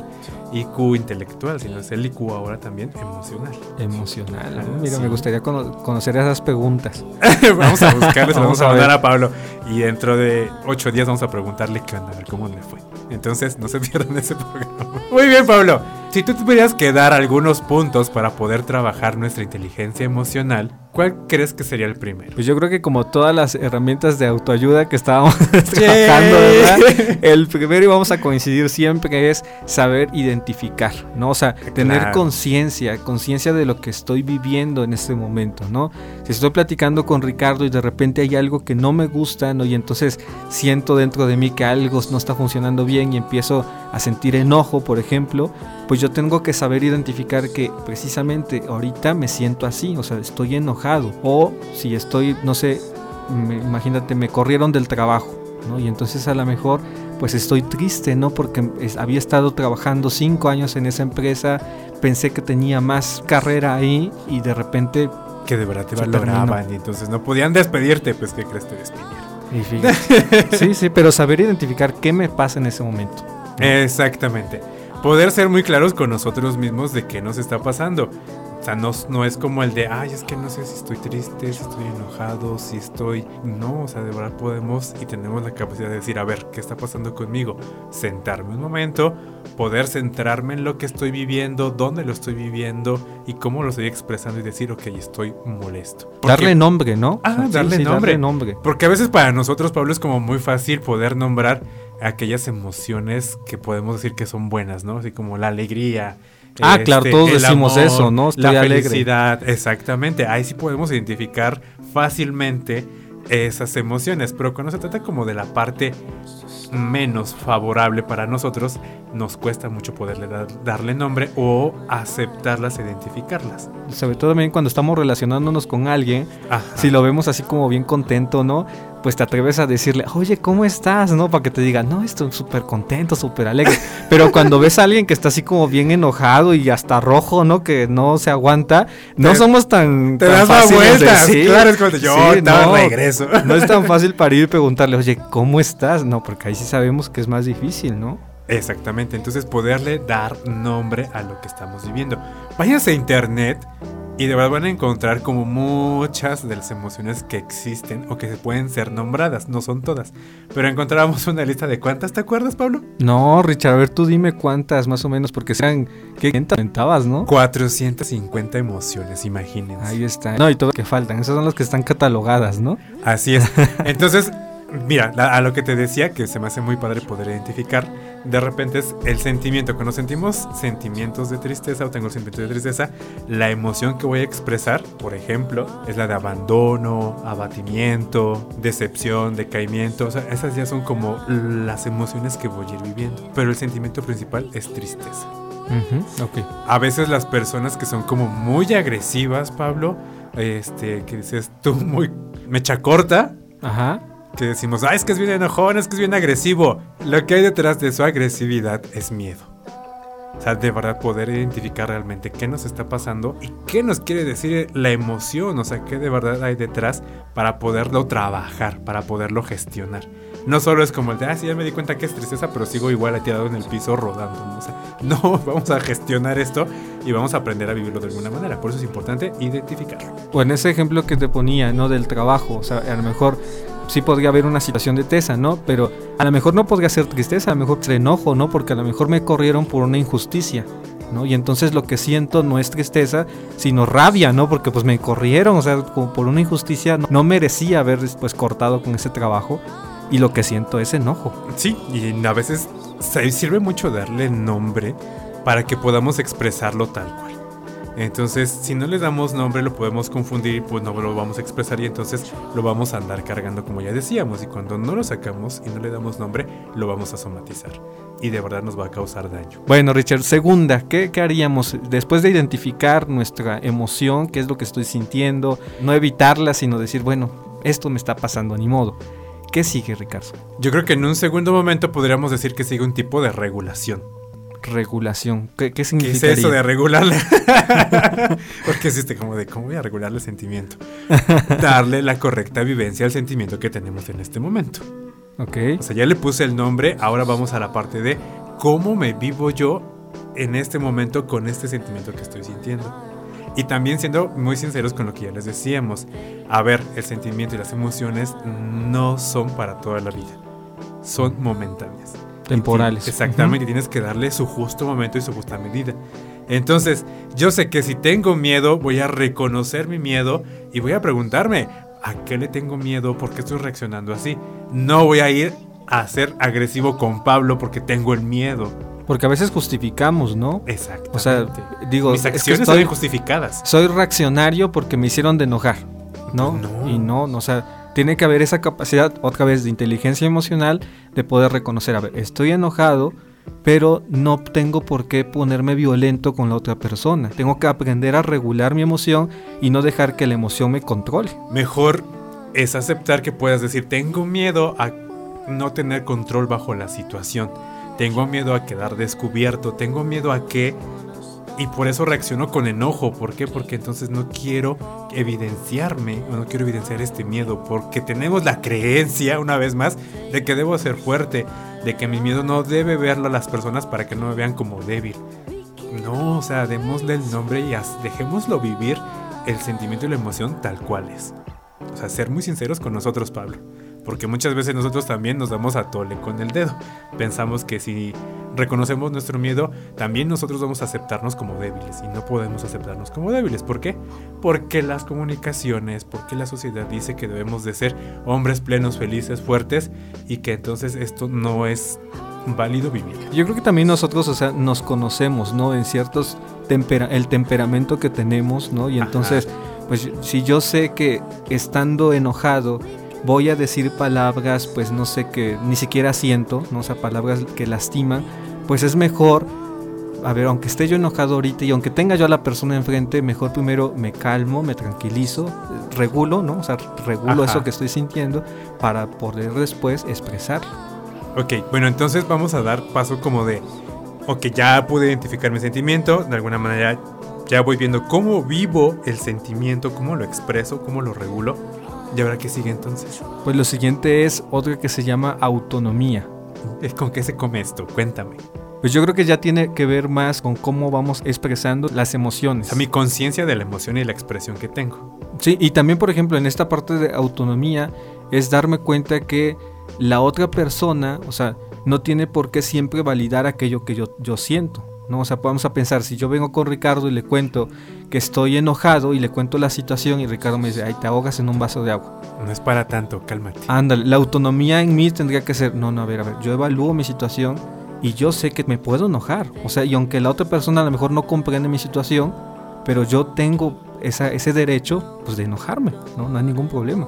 IQ intelectual, sino es el IQ ahora también emocional. Emocional. Ah, Mira, sí. me gustaría cono- conocer esas preguntas. [laughs] vamos a buscarles, [laughs] vamos, Vamos a mandar a Pablo. Y dentro de ocho días vamos a preguntarle qué onda, a ver cómo le fue. Entonces, no se [laughs] pierdan ese programa. Muy bien, Pablo. Si tú tuvieras que dar algunos puntos para poder trabajar nuestra inteligencia emocional, ¿cuál crees que sería el primero? Pues yo creo que como todas las herramientas de autoayuda que estábamos [laughs] trabajando, ¿verdad? El primero y vamos a coincidir siempre es saber identificar, ¿no? O sea, tener conciencia, conciencia de lo que estoy viviendo en este momento, ¿no? Si estoy platicando con Ricardo y de repente hay algo que no me gusta, ¿no? Y entonces siento dentro de mí que algo no está funcionando bien y empiezo a sentir enojo, por ejemplo, pues yo tengo que saber identificar que precisamente ahorita me siento así, o sea, estoy enojado. O si estoy, no sé, me- imagínate, me corrieron del trabajo, ¿no? Y entonces a lo mejor pues estoy triste, ¿no? Porque es- había estado trabajando cinco años en esa empresa, pensé que tenía más carrera ahí y de repente... Que de verdad te valoraban y entonces no podían despedirte, pues ¿qué crees te despidieron? [laughs] sí, sí, pero saber identificar qué me pasa en ese momento. Exactamente. Poder ser muy claros con nosotros mismos de qué nos está pasando. O sea, no, no es como el de, ay, es que no sé si estoy triste, si estoy enojado, si estoy... No, o sea, de verdad podemos y tenemos la capacidad de decir, a ver, ¿qué está pasando conmigo? Sentarme un momento, poder centrarme en lo que estoy viviendo, dónde lo estoy viviendo y cómo lo estoy expresando y decir, ok, estoy molesto. Porque- Darle nombre, ¿no? Ah, O sea, sí, darle sí, nombre. darle nombre. Porque a veces para nosotros, Pablo, es como muy fácil poder nombrar aquellas emociones que podemos decir que son buenas, ¿no? Así como la alegría. Ah, claro, todos el decimos eso, ¿no? Estoy la alegre. felicidad, exactamente. Ahí sí podemos identificar fácilmente esas emociones, pero cuando se trata como de la parte menos favorable para nosotros, nos cuesta mucho poderle dar- darle nombre o aceptarlas identificarlas. Sobre todo también cuando estamos relacionándonos con alguien, Ajá. si lo vemos así como bien contento, ¿no? Pues te atreves a decirle, oye, ¿cómo estás? ¿No? Para que te diga, no, estoy súper contento, súper alegre. [laughs] Pero cuando ves a alguien que está así como bien enojado y hasta rojo, ¿no? Que no se aguanta, no Te- somos tan. Te tan das la de- vuelta. sí, claro, es de yo, sí, no, regreso. No es tan [laughs] fácil para ir y preguntarle, oye, ¿cómo estás? No, porque ahí sí sabemos que es más difícil, ¿no? Exactamente, entonces poderle dar nombre a lo que estamos viviendo. Váyanse a internet y de verdad van a encontrar como muchas de las emociones que existen o que se pueden ser nombradas, no son todas, pero encontramos una lista de cuántas, ¿te acuerdas, Pablo? No, Richard, a ver, tú dime cuántas más o menos, porque sean, ¿qué comentabas, no? 450 emociones, imagínense. Ahí está. No, y todo lo que faltan. Esas son las que están catalogadas, ¿no? Así es. [laughs] Entonces, mira, a lo que te decía, que se me hace muy padre poder identificar, de repente es el sentimiento. Cuando sentimos sentimientos de tristeza o tengo sentimientos de tristeza, la emoción que voy a expresar, por ejemplo, es la de abandono, abatimiento, decepción, decaimiento. O sea, esas ya son como las emociones que voy a ir viviendo. Pero el sentimiento principal es tristeza. Ujú, ok. A veces las personas que son como muy agresivas, Pablo, este, que dices tú muy mecha corta, Ajá. Que decimos, ah, es que es bien enojón, es que es bien agresivo. Lo que hay detrás de su agresividad es miedo. O sea, de verdad poder identificar realmente qué nos está pasando y qué nos quiere decir la emoción, o sea, qué de verdad hay detrás para poderlo trabajar, para poderlo gestionar. No solo es como el de, ah, sí, ya me di cuenta que es tristeza, pero sigo igual tirado en el piso rodando. ¿no? O sea, [laughs] no, vamos a gestionar esto y vamos a aprender a vivirlo de alguna manera. Por eso es importante identificarlo. O en ese ejemplo que te ponía, ¿no? Del trabajo. O sea, a lo mejor sí podría haber una situación de tesa, ¿no? Pero a lo mejor no podría ser tristeza, a lo mejor ser enojo, ¿no? Porque a lo mejor me corrieron por una injusticia. ¿no? Y entonces lo que siento no es tristeza, sino rabia, ¿no? Porque pues me corrieron, o sea, como por una injusticia, no, merecía haber pues cortado con ese trabajo. Y lo que siento es enojo. Sí, y a veces se- sirve mucho darle nombre para que podamos expresarlo tal cual. Entonces, si no le damos nombre, lo podemos confundir, pues no lo vamos a expresar y entonces lo vamos a andar cargando como ya decíamos. Y cuando no lo sacamos y no le damos nombre, lo vamos a somatizar. Y de verdad nos va a causar daño. Bueno, Richard, segunda, ¿qué, qué haríamos después de identificar nuestra emoción, qué es lo que estoy sintiendo, no evitarla, sino decir, bueno, esto me está pasando, ni modo. ¿Qué sigue, Ricardo? Yo creo que en un segundo momento podríamos decir que sigue un tipo de regulación. Regulación. ¿Qué, qué ¿Qué es eso de regularle? [laughs] Porque existe como de cómo voy a regularle el sentimiento. Darle la correcta vivencia al sentimiento que tenemos en este momento. Ok. O sea, ya le puse el nombre, ahora vamos a la parte de cómo me vivo yo en este momento con este sentimiento que estoy sintiendo. Y también siendo muy sinceros con lo que ya les decíamos. A ver, el sentimiento y las emociones no son para toda la vida. Son momentáneas. Temporales. Exactamente, y tienes que darle su justo momento y su justa medida. Entonces, yo sé que si tengo miedo, voy a reconocer mi miedo y voy a preguntarme, ¿a qué le tengo miedo? ¿Por qué estoy reaccionando así? No voy a ir a ser agresivo con Pablo porque tengo el miedo. Porque a veces justificamos, ¿no? Exacto. O sea, digo, mis es que acciones estoy- son injustificadas. soy reaccionario porque me hicieron de enojar, ¿no? No. Y no, no, o sea, tiene que haber esa capacidad, otra vez, de inteligencia emocional, de poder reconocer, a ver, estoy enojado, pero no tengo por qué ponerme violento con la otra persona. Tengo que aprender a regular mi emoción y no dejar que la emoción me controle. Mejor es aceptar que puedas decir, tengo miedo a no tener control bajo la situación. Tengo miedo a quedar descubierto. Tengo miedo a que... Y por eso reacciono con enojo. ¿Por qué? Porque entonces no quiero evidenciarme o no quiero evidenciar este miedo. Porque tenemos la creencia, una vez más, de que debo ser fuerte. De que mi miedo no debe verlo a las personas para que no me vean como débil. No, o sea, démosle el nombre y dejémoslo vivir el sentimiento y la emoción tal cual es. O sea, ser muy sinceros con nosotros, Pablo. Porque muchas veces nosotros también nos damos a tole con el dedo. Pensamos que si reconocemos nuestro miedo, también nosotros vamos a aceptarnos como débiles. Y no podemos aceptarnos como débiles. ¿Por qué? Porque las comunicaciones, porque la sociedad dice que debemos de ser hombres plenos, felices, fuertes. Y que entonces esto no es válido vivir. Yo creo que también nosotros, o sea, nos conocemos, ¿no? En ciertos tempera el temperamento que tenemos, ¿no? Y Ajá. entonces, pues si yo sé que estando enojado voy a decir palabras, pues no sé que ni siquiera siento, ¿no? O sea, palabras que lastiman, pues es mejor a ver, aunque esté yo enojado ahorita y aunque tenga yo a la persona enfrente, mejor primero me calmo, me tranquilizo, regulo, ¿no? O sea, regulo Ajá. eso que estoy sintiendo para poder después expresar. Ok, bueno, entonces vamos a dar paso como de, ok, ya pude identificar mi sentimiento, de alguna manera ya voy viendo cómo vivo el sentimiento, cómo lo expreso, cómo lo regulo. ¿Y ahora qué sigue entonces? Pues lo siguiente es otra que se llama autonomía. Eh, ¿Con qué se come esto? Cuéntame. Pues yo creo que ya tiene que ver más con cómo vamos expresando las O emociones. sea, mi conciencia de la emoción y la expresión que tengo. Sí, y también, por ejemplo, en esta parte de autonomía es darme cuenta que la otra persona, o sea, no tiene por qué siempre validar aquello que yo, yo siento. ¿No? O sea, vamos a pensar, si yo vengo con Ricardo y le cuento que estoy enojado y le cuento la situación y Ricardo me dice, ay, te ahogas en un vaso de agua. No es para tanto, cálmate. Ándale, la autonomía en mí tendría que ser, no, no, a ver, a ver, yo evalúo mi situación y yo sé que me puedo enojar. O sea, y aunque la otra persona a lo mejor no comprende mi situación, pero yo tengo esa, ese derecho pues, de enojarme, ¿no? No hay ningún problema.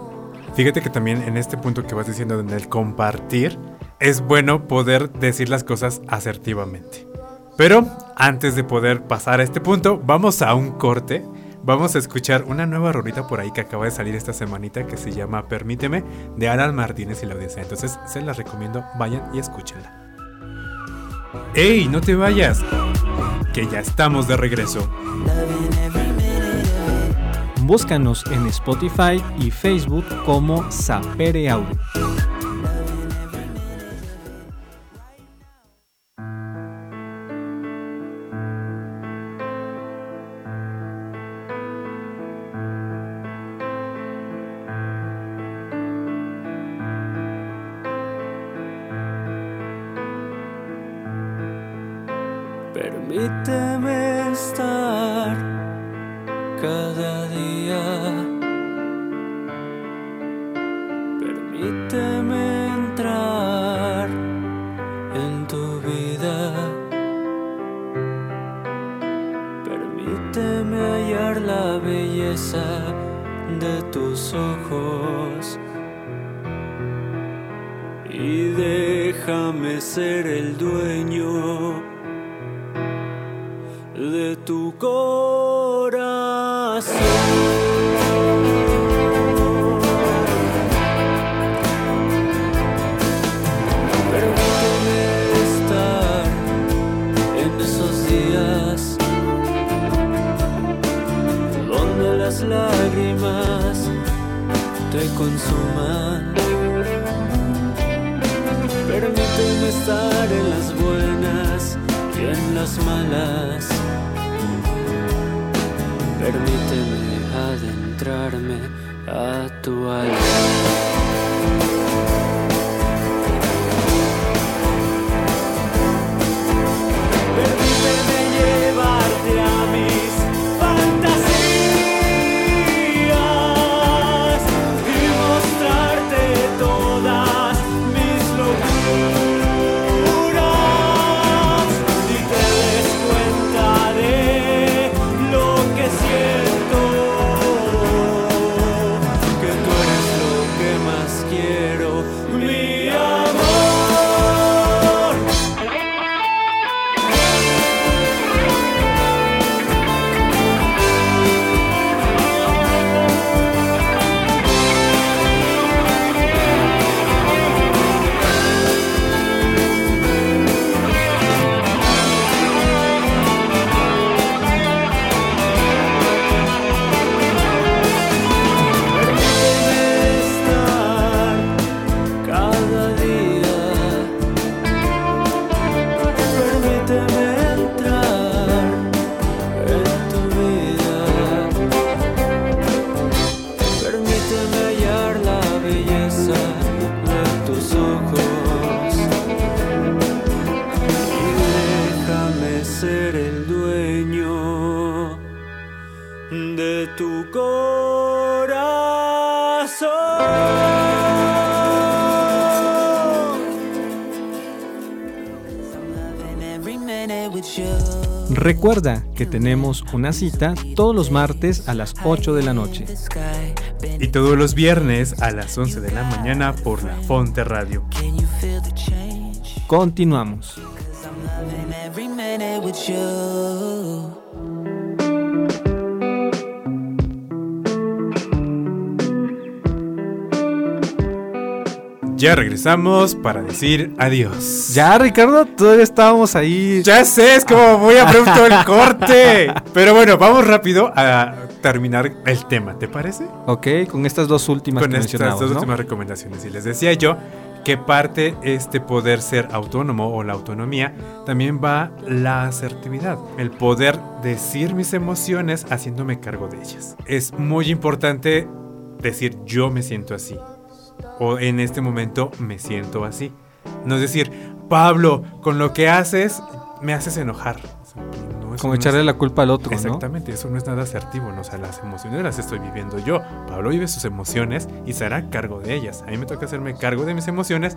Fíjate que también en este punto que vas diciendo, en el compartir, es bueno poder decir las cosas asertivamente. Pero antes de poder pasar a este punto, vamos a un corte. Vamos a escuchar una nueva rolita por ahí que acaba de salir esta semanita que se llama Permíteme de Alan Martínez y la Odisea. Entonces se las recomiendo, vayan y escúchenla. ¡Ey! No te vayas, que ya estamos de regreso. Búscanos en Spotify y Facebook como Sapere Audio. Permíteme adentrarme a tu alma. Recuerda que tenemos una cita todos los martes a las 8 de la noche. Y todos los viernes a las 11 de la mañana por la Fonte Radio. Continuamos. Ya regresamos para decir adiós. Ya, Ricardo, todavía estábamos ahí. Ya sé, es como muy abrupto el [laughs] corte. Pero bueno, vamos rápido a terminar el tema, ¿te parece? Ok, con estas dos últimas Con que estas dos ¿no? últimas recomendaciones. Y les decía yo que parte este poder ser autónomo o la autonomía también va la asertividad, el poder decir mis emociones haciéndome cargo de ellas. Es muy importante decir yo me siento así o en este momento me siento así. No es decir, Pablo, con lo que haces me haces enojar. No, Como no echarle es- la culpa al otro, ¿no? Exactamente, eso no es nada asertivo, ¿no? o sea, las emociones las estoy viviendo yo. Pablo vive sus emociones y se hará cargo de ellas. A mí me toca hacerme cargo de mis emociones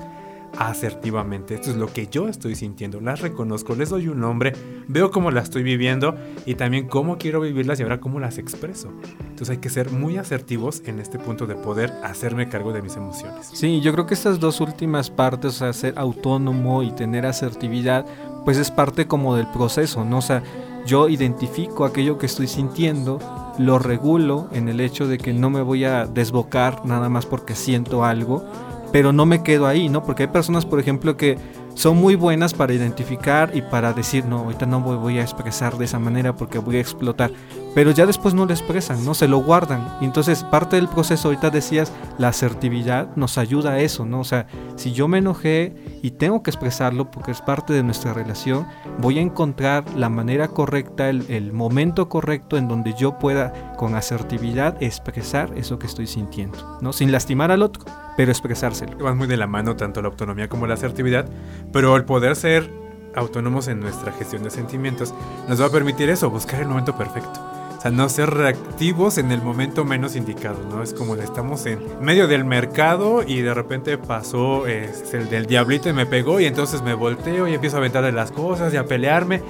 asertivamente. Esto es lo que yo estoy sintiendo. Las reconozco, les doy un nombre, veo cómo las estoy viviendo y también cómo quiero vivirlas y ahora cómo las expreso. Entonces hay que ser muy asertivos en este punto de poder hacerme cargo de mis emociones. Sí, yo creo que estas dos últimas partes, o sea, ser autónomo y tener asertividad, pues es parte como del proceso, ¿no? O sea, yo identifico aquello que estoy sintiendo, lo regulo en el hecho de que no me voy a desbocar nada más porque siento algo, pero no me quedo ahí, ¿no? Porque hay personas, por ejemplo, que son muy buenas para identificar y para decir, no, ahorita no voy, voy a expresar de esa manera porque voy a explotar, pero ya después no lo expresan, ¿no? Se lo guardan. Entonces parte del proceso, ahorita decías, la asertividad nos ayuda a eso, ¿no? O sea, si yo me enojé y tengo que expresarlo porque es parte de nuestra relación, voy a encontrar la manera correcta, el, el momento correcto en donde yo pueda con asertividad expresar eso que estoy sintiendo, ¿no? Sin lastimar al otro, pero expresárselo. Van muy de la mano tanto la autonomía como la asertividad, pero el poder ser autónomos en nuestra gestión de sentimientos nos va a permitir eso, buscar el momento perfecto. O sea, no ser reactivos en el momento menos indicado, ¿no? Es como estamos en medio del mercado y de repente pasó eh, el del diablito y me pegó y entonces me volteo y empiezo a aventarle las cosas y a pelearme.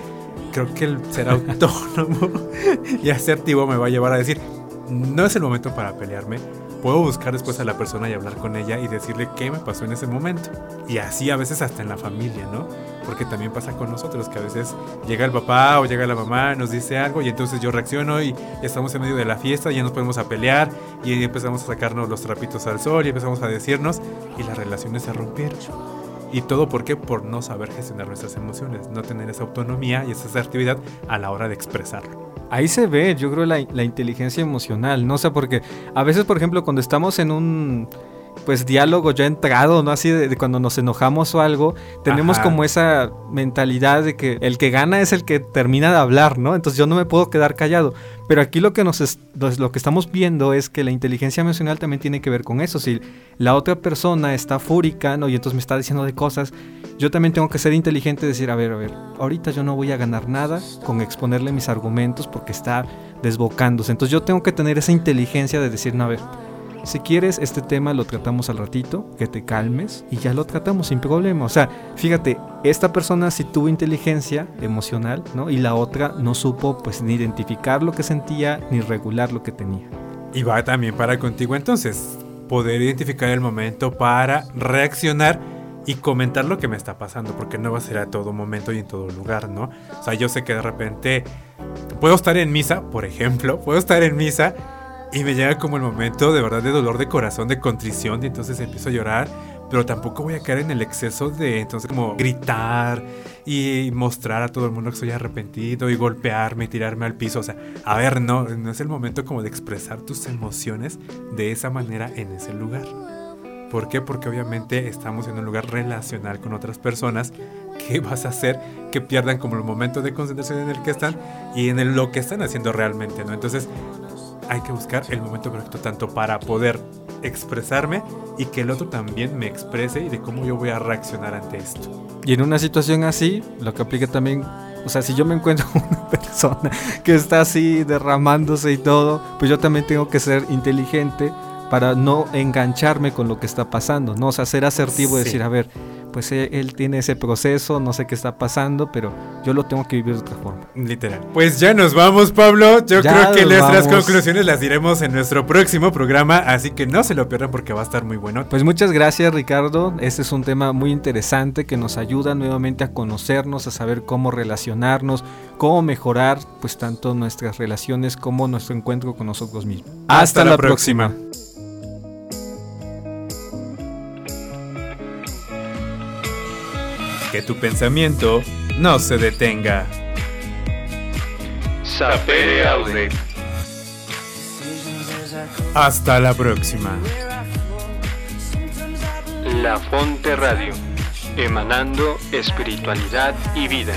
Creo que el ser autónomo [laughs] y asertivo me va a llevar a decir, no es el momento para pelearme, puedo buscar después a la persona y hablar con ella y decirle qué me pasó en ese momento. Y así a veces hasta en la familia, ¿no? Porque también pasa con nosotros que a veces llega el papá o llega la mamá, nos dice algo y entonces yo reacciono y estamos en medio de la fiesta, ya nos ponemos a pelear y empezamos a sacarnos los trapitos al sol y empezamos a decirnos y las relaciones se rompieron. Y todo por qué? Por no saber gestionar nuestras emociones, no tener esa autonomía y esa asertividad a la hora de expresarlo. Ahí se ve, yo creo, la, la inteligencia emocional, ¿no? O sea, porque a veces, por ejemplo, cuando estamos en un pues diálogo ya entrado, ¿no? Así de, de cuando nos enojamos o algo, tenemos Ajá. como esa mentalidad de que el que gana es el que termina de hablar, ¿no? Entonces yo no me puedo quedar callado. Pero aquí lo que nos es- lo que estamos viendo es que la inteligencia emocional también tiene que ver con eso. Si la otra persona está fúrica, ¿no? Y entonces me está diciendo de cosas, yo también tengo que ser inteligente y decir, a ver, a ver, ahorita yo no voy a ganar nada con exponerle mis argumentos porque está desbocándose. Entonces yo tengo que tener esa inteligencia de decir, no, a ver, si quieres, este tema lo tratamos al ratito, que te calmes y ya lo tratamos sin problema. O sea, fíjate, esta persona sí tuvo inteligencia emocional, ¿no? Y la otra no supo, pues, ni identificar lo que sentía ni regular lo que tenía. Y va también para contigo entonces, poder identificar el momento para reaccionar y comentar lo que me está pasando, porque no va a ser a todo momento y en todo lugar, ¿no? O sea, yo sé que de repente puedo estar en misa, por ejemplo, puedo estar en misa y me llega como el momento de verdad de dolor de corazón, de contrición, y entonces empiezo a llorar, pero tampoco voy a caer en el exceso de entonces como gritar y mostrar a todo el mundo que soy arrepentido y golpearme y tirarme al piso. O sea, a ver, no, no es el momento como de expresar tus emociones de esa manera en ese lugar. ¿Por qué? Porque obviamente estamos en un lugar relacional con otras personas. ¿Qué vas a hacer? Que pierdan como el momento de concentración en el que están y en el- lo que están haciendo realmente, ¿no? Entonces hay que buscar el momento correcto tanto para poder expresarme y que el otro también me exprese y de cómo yo voy a reaccionar ante esto. Y en una situación así, lo que aplica también, o sea, si yo me encuentro [laughs] una persona que está así derramándose y todo, pues yo también tengo que ser inteligente para no engancharme con lo que está pasando, ¿no? O sea, ser asertivo y Sí. decir, a ver, pues eh, él tiene ese proceso, no sé qué está pasando, pero yo lo tengo que vivir de otra forma. Literal. Pues ya nos vamos, Pablo. Yo Ya creo que nuestras vamos. conclusiones las diremos en nuestro próximo programa, así que no se lo pierdan porque va a estar muy bueno. Pues muchas gracias Ricardo, este es un tema muy interesante que nos ayuda nuevamente a conocernos, a saber cómo relacionarnos, cómo mejorar pues tanto nuestras relaciones como nuestro encuentro con nosotros mismos. Hasta la próxima. Que tu pensamiento no se detenga. Sapere Aude. Hasta la próxima. La Fonte Radio. Emanando espiritualidad y vida.